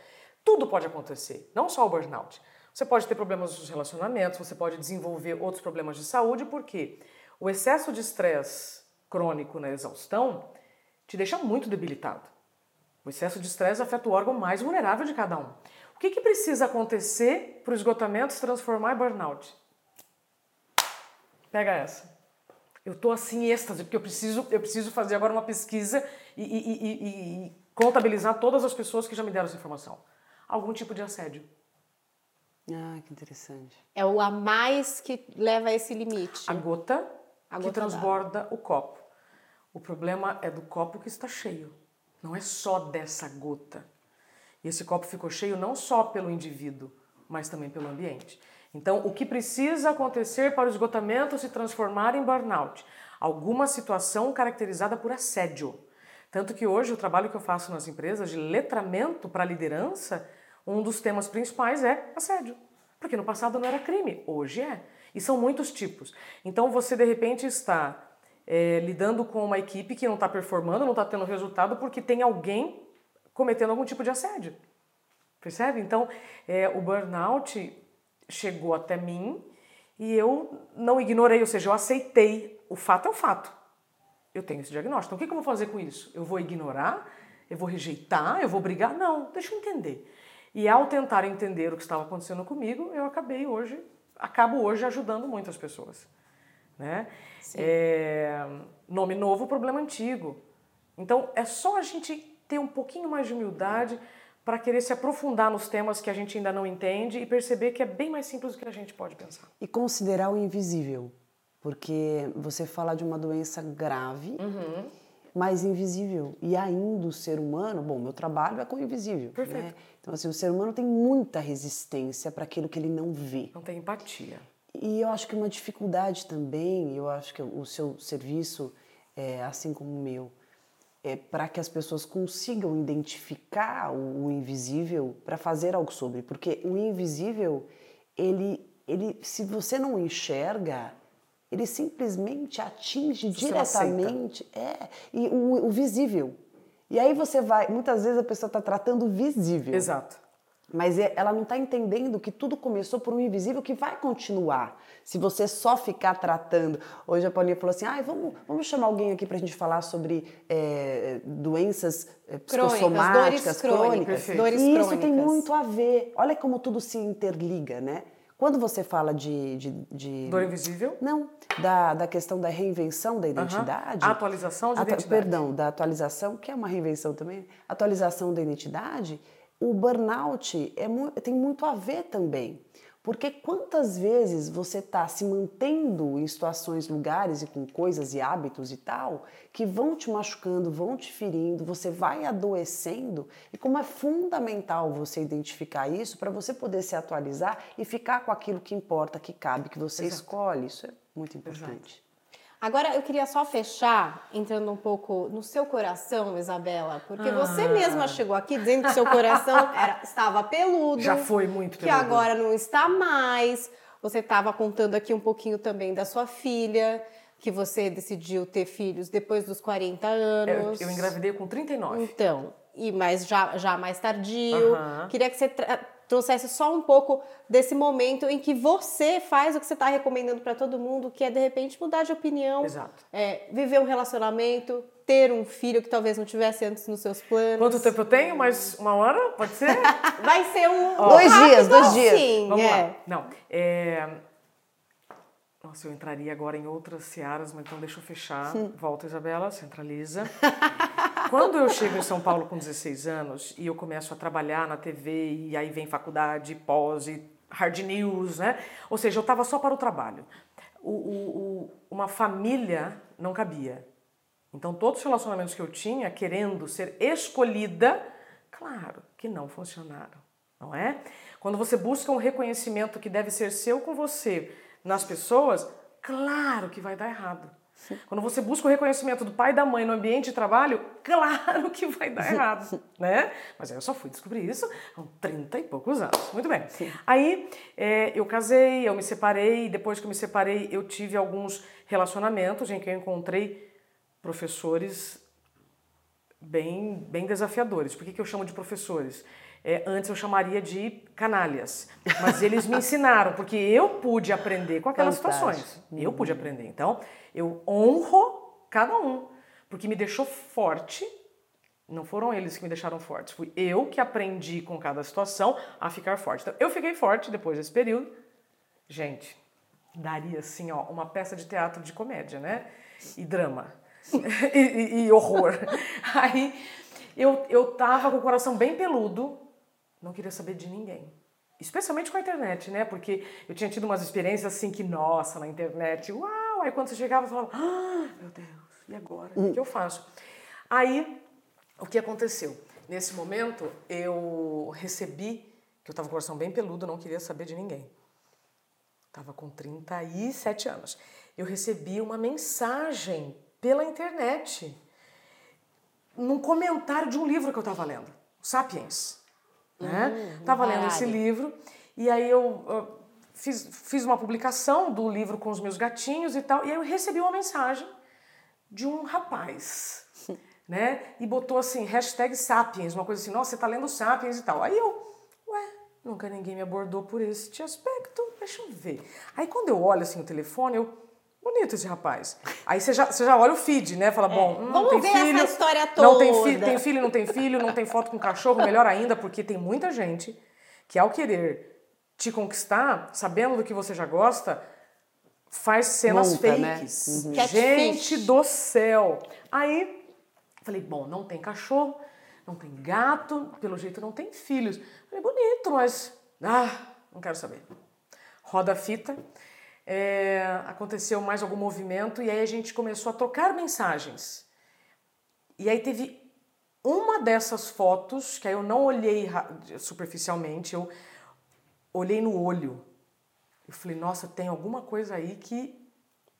tudo pode acontecer, não só o burnout. Você pode ter problemas nos relacionamentos, você pode desenvolver outros problemas de saúde, porque o excesso de estresse crônico na exaustão te deixa muito debilitado. O excesso de estresse afeta o êxito mais vulnerável de cada um. O que, que precisa acontecer para o esgotamento se transformar em burnout? Pega essa. Eu tô assim em êxtase, porque eu preciso, eu preciso fazer agora uma pesquisa e, e- e- e- e contabilizar todas as pessoas que já me deram essa informação. Algum tipo de assédio. Ah, que interessante. É o a mais que leva a esse limite. A gota A que gota transborda o copo. O problema é do copo que está cheio. Não é só dessa gota. E esse copo ficou cheio não só pelo indivíduo, mas também pelo ambiente. Então, o que precisa acontecer para o esgotamento se transformar em burnout? Alguma situação caracterizada por assédio. Tanto que hoje o trabalho que eu faço nas empresas de letramento para liderança, um dos temas principais é assédio. Porque no passado não era crime, hoje é. E são muitos tipos. Então você de repente está é, lidando com uma equipe que não está performando, não está tendo resultado porque tem alguém cometendo algum tipo de assédio. Percebe? Então, é, o burnout chegou até mim e eu não ignorei, ou seja, eu aceitei. O fato é o fato. Eu tenho esse diagnóstico. Então, o que que eu vou fazer com isso? Eu vou ignorar? Eu vou rejeitar? Eu vou brigar? Não, deixa eu entender. E ao tentar entender o que estava acontecendo comigo, eu acabei hoje, acabo hoje ajudando muitas pessoas. Né? É, nome novo, problema antigo. Então, é só a gente ter um pouquinho mais de humildade para querer se aprofundar nos temas que a gente ainda não entende e perceber que é bem mais simples do que a gente pode pensar. E considerar o invisível, porque você fala de uma doença grave, Uhum. mas invisível. E ainda o ser humano, bom, meu trabalho é com o invisível. Perfeito. Né? Então, assim, o ser humano tem muita resistência para aquilo que ele não vê. Não tem empatia. E eu acho que uma dificuldade também, eu acho que o seu serviço, é, assim como o meu, é para que as pessoas consigam identificar o, o invisível para fazer algo sobre. Porque o invisível, ele, ele, se você não enxerga, ele simplesmente atinge Você aceita. diretamente é, e o, o visível. E aí você vai, muitas vezes a pessoa está tratando o visível. Exato. Mas é- ela não está entendendo que tudo começou por um invisível que vai continuar. Se você só ficar tratando. Hoje a Paulinha falou assim: ah, vamos, vamos chamar alguém aqui para a gente falar sobre é, doenças é, psicossomáticas, dores crônicas, crônicas. Dores e isso tem crônicas. muito a ver. Olha como tudo se interliga, né? Quando você fala de. de, de... Dor invisível? Não, da, da questão da reinvenção da identidade. Uhum. A atualização de Atu identidade. Perdão, da atualização, que é uma reinvenção também. Atualização da identidade. O burnout é, tem muito a ver também. Porque quantas vezes você está se mantendo em situações, lugares e com coisas e hábitos e tal, que vão te machucando, vão te ferindo, você vai adoecendo, e como é fundamental você identificar isso para você poder se atualizar e ficar com aquilo que importa, que cabe, que você Exato. escolhe. Isso é muito importante. Exato. Agora eu queria só fechar entrando um pouco no seu coração, Isabela, porque ah. você mesma chegou aqui dizendo que seu coração era, estava peludo. Já foi muito peludo. Que agora não está mais. Você estava contando aqui um pouquinho também da sua filha, que você decidiu ter filhos depois dos 40 anos. Eu, eu engravidei com 39. Então, e mas já, já mais tardio. Uh -huh. Queria que você trouxesse só um pouco desse momento em que você faz o que você está recomendando para todo mundo, que é de repente mudar de opinião, é, viver um relacionamento, ter um filho que talvez não tivesse antes nos seus planos. Quanto tempo eu tenho? Mais uma hora? Pode ser? Vai ser um. Oh. Dois dias, dois dias. Sim, Vamos é. lá. Não. É... Nossa, eu entraria agora em outras searas, mas então deixa eu fechar. Volta, Isabela, centraliza. Quando eu chego em São Paulo com 16 anos e eu começo a trabalhar na TV e aí vem faculdade, pós e hard news, né? Ou seja, eu estava só para o trabalho. O, o, o, uma família não cabia. Então, todos os relacionamentos que eu tinha, querendo ser escolhida, claro que não funcionaram, não é? Quando você busca um reconhecimento que deve ser seu com você nas pessoas, claro que vai dar errado. Quando você busca o reconhecimento do pai e da mãe no ambiente de trabalho, claro que vai dar errado, né? Mas aí eu só fui descobrir isso há 30 e poucos anos. Muito bem. Sim. Aí é, eu casei, eu me separei, depois que eu me separei, eu tive alguns relacionamentos em que eu encontrei professores bem, bem desafiadores. Por que, que eu chamo de professores? É, antes eu chamaria de canalhas. Mas eles me ensinaram, porque eu pude aprender com aquelas Fantástico. situações. Eu pude uhum. aprender. Então, eu honro cada um, porque me deixou forte. Não foram eles que me deixaram forte, fui eu que aprendi com cada situação a ficar forte. Então, eu fiquei forte depois desse período. Gente, daria assim, ó, uma peça de teatro de comédia, né? E drama. e, e, e horror. Aí eu, eu tava com o coração bem peludo, não queria saber de ninguém. Especialmente com a internet, né? Porque eu tinha tido umas experiências assim que, nossa, na internet, uau! Aí quando você chegava, eu falava, ah, meu Deus, e agora? O que eu faço? Aí, o que aconteceu? Nesse momento, eu recebi, que eu estava com o coração bem peludo, não queria saber de ninguém. Estava com 37 anos. Eu recebi uma mensagem pela internet, num comentário de um livro que eu estava lendo, Sapiens. Né? Uhum, Tava lendo esse livro e aí eu, eu fiz, fiz uma publicação do livro com os meus gatinhos e tal, e aí eu recebi uma mensagem de um rapaz, né? E botou assim, hashtag Sapiens, uma coisa assim, nossa, você tá lendo Sapiens e tal. Aí eu, ué, nunca ninguém me abordou por esse aspecto, deixa eu ver. Aí quando eu olho assim o telefone, eu, bonito esse rapaz. Aí você já, você já olha o feed, né? Fala, é. bom, hum, vamos tem ver filho, essa história toda. Não tem filho, tem filho, não tem filho, não tem foto com cachorro, melhor ainda, porque tem muita gente que ao querer te conquistar, sabendo do que você já gosta, faz cenas Monta, né? fakes. Né? Uhum. Gente do céu. Aí, falei, bom, não tem cachorro, não tem gato, pelo jeito não tem filhos. Falei, bonito, mas ah, não quero saber. Roda a fita é, aconteceu mais algum movimento e aí a gente começou a trocar mensagens. E aí teve uma dessas fotos, que aí eu não olhei superficialmente, eu olhei no olho. Eu falei, nossa, tem alguma coisa aí que.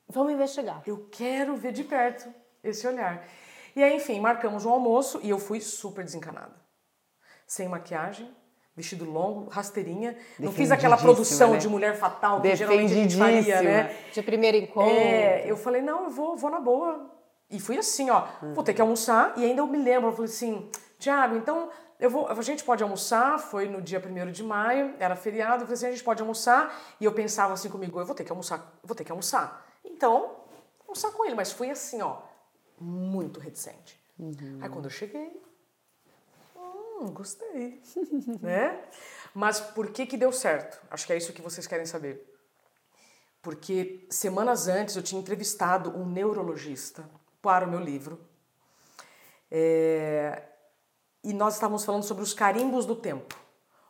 Vamos investigar. Eu quero ver de perto esse olhar. E aí, enfim, marcamos um almoço e eu fui super desencanada. Sem maquiagem, vestido longo, rasteirinha. Não fiz aquela produção né? de mulher fatal que geralmente a gente faria, né? De primeiro encontro. É, eu falei, não, eu vou, vou na boa. E fui assim, ó, uhum. vou ter que almoçar. E ainda eu me lembro, eu falei assim, Tiago, então eu vou, a gente pode almoçar, foi no dia 1 de maio, era feriado, eu falei assim, a gente pode almoçar. E eu pensava assim comigo, eu vou ter que almoçar, vou ter que almoçar. Então, almoçar com ele, mas foi assim, ó, muito reticente. Uhum. Aí quando eu cheguei, hum, gostei. né? Mas por que que deu certo? Acho que é isso que vocês querem saber. Porque semanas antes eu tinha entrevistado um neurologista para o meu livro. É... E nós estávamos falando sobre os carimbos do tempo.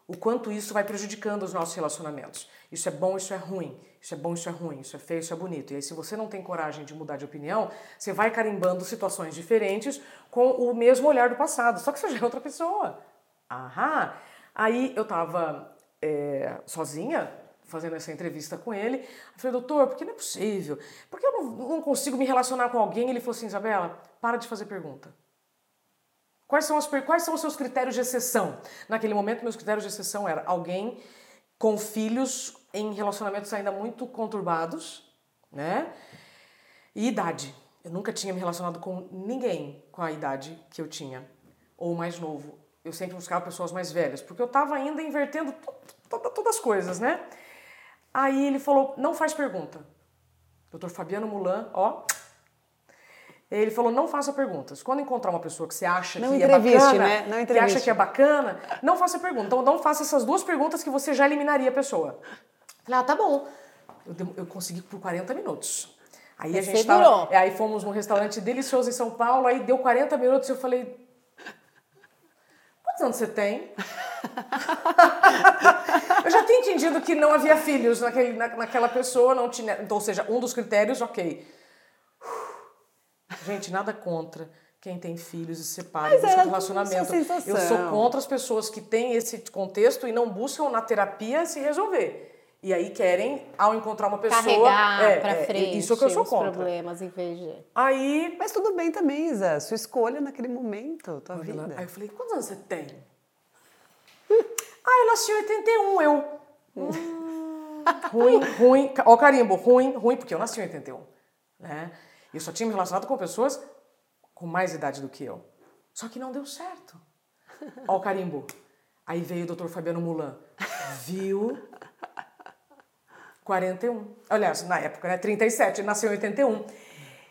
O quanto isso vai prejudicando os nossos relacionamentos. Isso é bom, isso é ruim. Isso é bom, isso é ruim. Isso é feio, isso é bonito. E aí, se você não tem coragem de mudar de opinião, você vai carimbando situações diferentes com o mesmo olhar do passado. Só que você já é outra pessoa. Aham! Aí eu tava é, sozinha, fazendo essa entrevista com ele. Eu falei, doutor, por que não é possível? Por que eu não, não consigo me relacionar com alguém? Ele falou assim, Isabela, para de fazer pergunta. Quais são, as, quais são os seus critérios de exceção? Naquele momento, meus critérios de exceção eram alguém com filhos em relacionamentos ainda muito conturbados, né? E idade. Eu nunca tinha me relacionado com ninguém com a idade que eu tinha, ou mais novo eu sempre buscava pessoas mais velhas, porque eu estava ainda invertendo todas as coisas, né? Aí ele falou, não faz pergunta. Doutor Fabiano Mulan, ó. Ele falou, não faça perguntas. Quando encontrar uma pessoa que você acha não que é bacana, né? não que acha que é bacana, não faça pergunta. Então não faça essas duas perguntas que você já eliminaria a pessoa. Falei, ah, tá bom. Eu, eu consegui por 40 minutos. Aí a gente tava, aí fomos num restaurante delicioso em São Paulo, aí deu 40 minutos e eu falei, Quantos anos você tem? eu já tinha entendido que não havia filhos naquele, na, naquela pessoa, não tinha. Então, ou seja, um dos critérios, ok. Gente, nada contra quem tem filhos e separa Mas busca relacionamento. Eu sou contra as pessoas que têm esse contexto e não buscam na terapia se resolver. E aí querem, ao encontrar uma pessoa. Carregar é, pra é, frente. Isso é que eu sou contra. problemas em vez de. Aí. Mas tudo bem também, Isa. Sua escolha naquele momento, tua vida. Ela, aí eu falei, quantos anos você tem? ah, eu nasci em 81, eu. Hum, ruim, ruim. Ó, carimbo, ruim, ruim, porque eu nasci em 81. Né? Eu só tinha me relacionado com pessoas com mais idade do que eu. Só que não deu certo. Ó, o carimbo. Aí veio o doutor Fabiano Mulan. Viu 41. Aliás, na época, né? 37, nasceu em 81.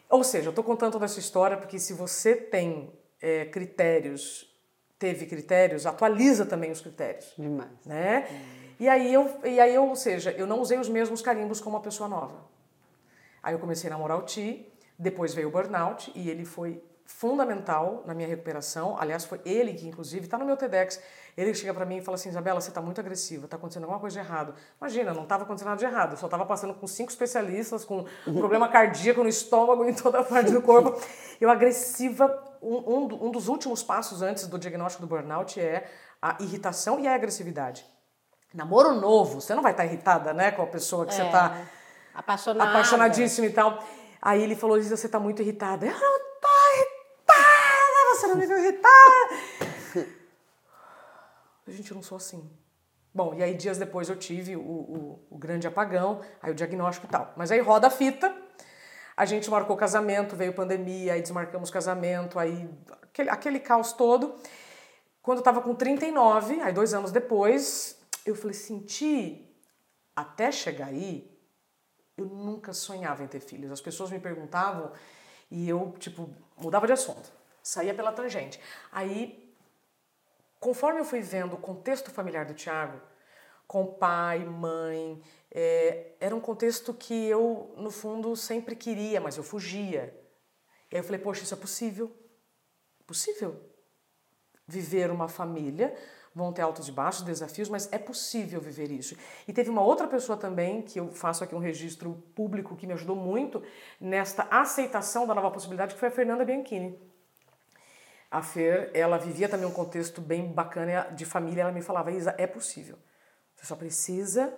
Ou seja, eu estou contando toda essa história porque se você tem é, critérios, teve critérios, atualiza também os critérios. Demais. Né? Hum. E aí eu, e aí eu, ou seja, eu não usei os mesmos carimbos como uma pessoa nova. Aí eu comecei a namorar o Ti, depois veio o burnout e ele foi fundamental na minha recuperação. Aliás, foi ele que, inclusive, está no meu TEDx. Ele chega para mim e fala assim: Isabela, você está muito agressiva, está acontecendo alguma coisa de errado. Imagina, não estava acontecendo nada de errado. Eu só estava passando com cinco especialistas, com um problema cardíaco no estômago, em toda a parte do corpo. Eu agressiva. Um, um, um dos últimos passos antes do diagnóstico do burnout é a irritação e a agressividade. Namoro novo, você não vai estar tá irritada, né, com a pessoa que é, você está apaixonada. apaixonadíssima e tal. Aí ele falou: Lisa, você está muito irritada. Eu não você não me viu irritar. Gente, eu não sou assim. Bom, e aí dias depois eu tive o, o, o, grande apagão, aí o diagnóstico e tal. Mas aí roda a fita, a gente marcou casamento, veio pandemia, aí desmarcamos casamento, aí aquele, aquele caos todo. Quando eu tava com 39, aí dois anos depois, eu falei, senti, até chegar aí, eu nunca sonhava em ter filhos. As pessoas me perguntavam e eu, tipo, mudava de assunto saía pela tangente. Aí, conforme eu fui vendo o contexto familiar do Tiago, com pai, mãe, é, era um contexto que eu, no fundo, sempre queria, mas eu fugia. E aí eu falei, poxa, isso é possível. Possível. Viver uma família, vão ter altos e baixos, desafios, mas é possível viver isso. E teve uma outra pessoa também, que eu faço aqui um registro público, que me ajudou muito nesta aceitação da nova possibilidade, que foi a Fernanda Bianchini a Fer, ela vivia também um contexto bem bacana de família. Ela me falava, Isa, é possível. Você só precisa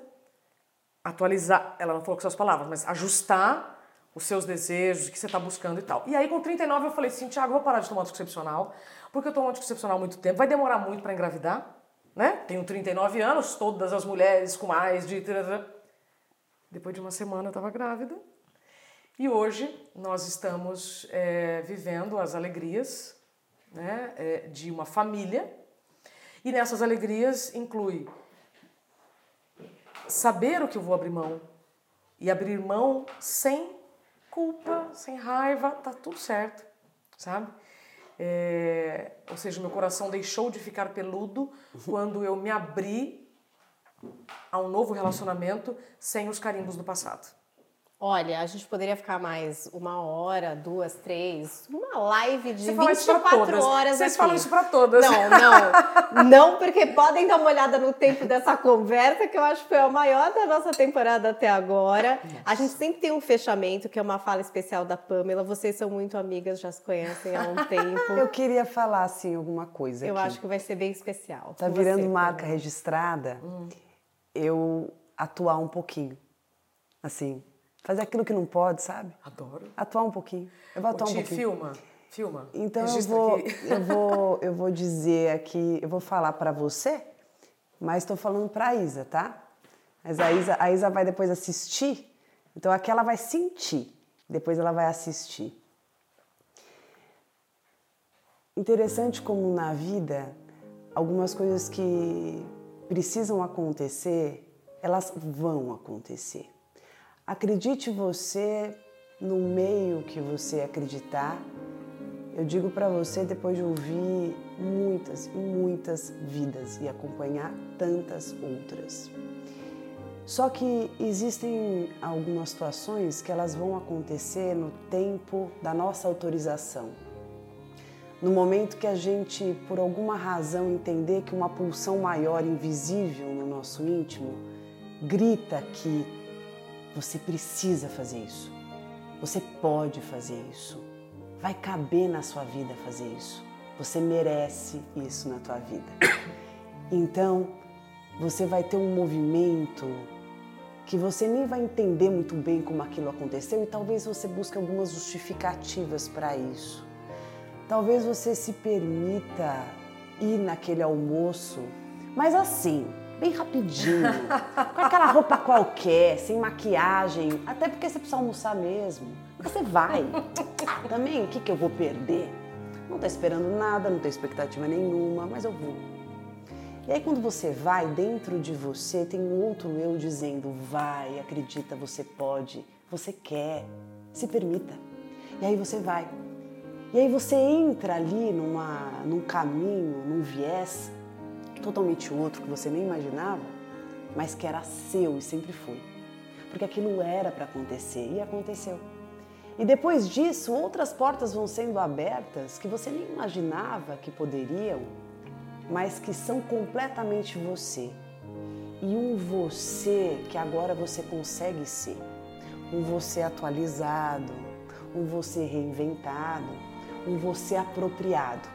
atualizar, ela não falou com suas palavras, mas ajustar os seus desejos, o que você está buscando e tal. E aí, com 39, eu falei assim, Tiago, vou parar de tomar anticoncepcional, porque eu tomo anticoncepcional há muito tempo, vai demorar muito para engravidar, né? Tenho 39 anos, todas as mulheres com mais de... Depois de uma semana eu estava grávida. E hoje nós estamos é, vivendo as alegrias né, é, de uma família. E nessas alegrias inclui saber o que eu vou abrir mão e abrir mão sem culpa, sem raiva, tá tudo certo, sabe? É, ou seja, meu coração deixou de ficar peludo quando eu me abri a um novo relacionamento sem os carimbos do passado. Olha, a gente poderia ficar mais uma hora, duas, três, uma live de Você fala isso pra 24 todas. horas Vocês aqui. falam isso pra todas. Não, não. Não, porque podem dar uma olhada no tempo dessa conversa, que eu acho que foi a maior da nossa temporada até agora. A gente sempre tem um fechamento, que é uma fala especial da Pamela. Vocês são muito amigas, já se conhecem há um tempo. Eu queria falar assim alguma coisa. Eu aqui. acho que vai ser bem especial. Tá virando você, marca Pamela. registrada. Eu atuar um pouquinho. Assim, fazer aquilo que não pode, sabe? Adoro. Atuar um pouquinho. Eu vou atuar um Ti, pouquinho. filma. Filma. Então eu vou, aqui. eu vou, eu vou dizer aqui, eu vou falar para você, mas estou falando para Isa, tá? Mas a Isa, a Isa vai depois assistir, então aqui ela vai sentir, depois ela vai assistir. Interessante como na vida algumas coisas que precisam acontecer, elas vão acontecer. Acredite você no meio que você acreditar. Eu digo para você depois de ouvir muitas e muitas vidas e acompanhar tantas outras. Só que existem algumas situações que elas vão acontecer no tempo da nossa autorização. No momento que a gente, por alguma razão, entender que uma pulsão maior, invisível no nosso íntimo, grita que você precisa fazer isso, você pode fazer isso, vai caber na sua vida fazer isso, você merece isso na tua vida. Então, você vai ter um movimento que você nem vai entender muito bem como aquilo aconteceu e talvez você busque algumas justificativas para isso. Talvez você se permita ir naquele almoço, mas assim, bem rapidinho, com aquela roupa qualquer, sem maquiagem, até porque você precisa almoçar mesmo. Você vai. Também, o que, que eu vou perder? Não tô esperando nada, não tenho expectativa nenhuma, mas eu vou. E aí quando você vai, dentro de você tem um outro eu dizendo, vai, acredita, você pode, você quer, se permita. E aí você vai. E aí você entra ali numa, num caminho, num viés totalmente outro que você nem imaginava, mas que era seu e sempre foi. Porque aquilo era para acontecer e aconteceu. E depois disso, outras portas vão sendo abertas que você nem imaginava que poderiam, mas que são completamente você. E um você que agora você consegue ser. Um você atualizado, um você reinventado, um você apropriado.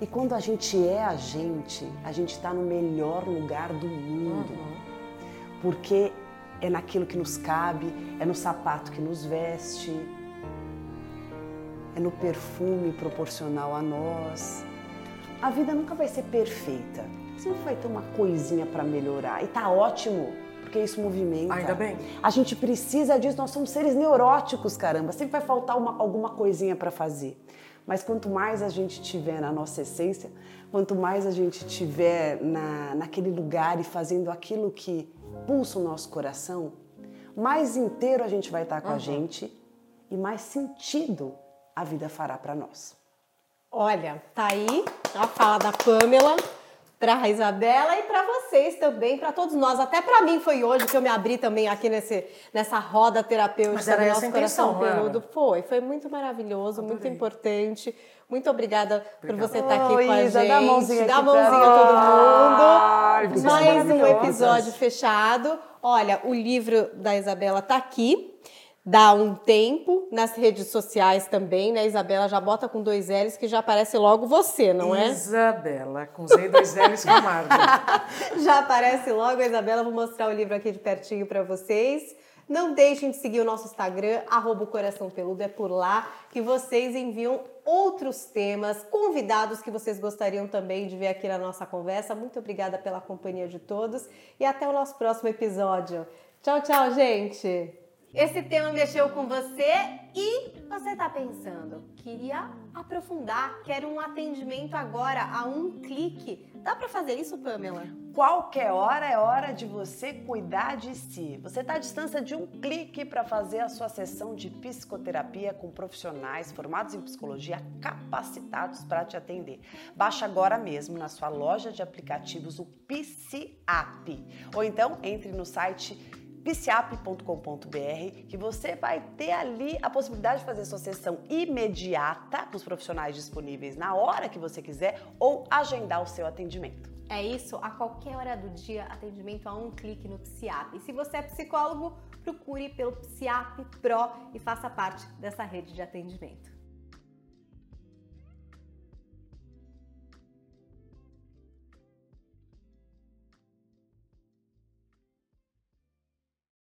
E quando a gente é a gente, a gente está no melhor lugar do mundo. Porque é naquilo que nos cabe, é no sapato que nos veste, é no perfume proporcional a nós. A vida nunca vai ser perfeita. Sempre vai ter uma coisinha para melhorar. E tá ótimo, porque isso movimenta. Ainda bem. A gente precisa disso, nós somos seres neuróticos, caramba. Sempre vai faltar uma, alguma coisinha para fazer. Mas quanto mais a gente tiver na nossa essência, quanto mais a gente tiver na, naquele lugar e fazendo aquilo que pulsa o nosso coração, mais inteiro a gente vai estar com a gente e mais sentido a vida fará para nós. Olha, tá aí a fala da Pamela para Isabela e para vocês também, para todos nós. Até para mim foi hoje que eu me abri também aqui nesse, nessa roda terapêutica Mas era do nosso a intenção, coração peludo. Foi, foi muito maravilhoso, muito Adorei. importante. Muito obrigada por você estar aqui Ô, com a Isa, gente. dá a mãozinha Dá a aqui pra mãozinha a todo Ai, mundo. vocês Mais um episódio fechado. Olha, o livro da Isabela tá aqui. Dá um tempo nas redes sociais também, né? Isabela já bota com dois L's que já aparece logo você, não é? Isabela, com Z e dois L's Camargo. Já aparece logo a Isabela, vou mostrar o livro aqui de pertinho para vocês. Não deixem de seguir o nosso Instagram, arroba o Coração Peludo, é por lá que vocês enviam outros temas, convidados que vocês gostariam também de ver aqui na nossa conversa. Muito obrigada pela companhia de todos e até o nosso próximo episódio. Tchau, tchau, gente! Esse tema mexeu com você e você está pensando, queria aprofundar, quero um atendimento agora a um clique. Dá para fazer isso, Pamela? Qualquer hora é hora de você cuidar de si. Você está à distância de um clique para fazer a sua sessão de psicoterapia com profissionais formados em psicologia capacitados para te atender. Baixe agora mesmo na sua loja de aplicativos o PCAP. Ou então entre no site psiap.com.br que você vai ter ali a possibilidade de fazer sua sessão imediata com os profissionais disponíveis na hora que você quiser ou agendar o seu atendimento. É isso, a qualquer hora do dia, atendimento a um clique no Psiap. E se você é psicólogo, procure pelo Psiap Pro e faça parte dessa rede de atendimento.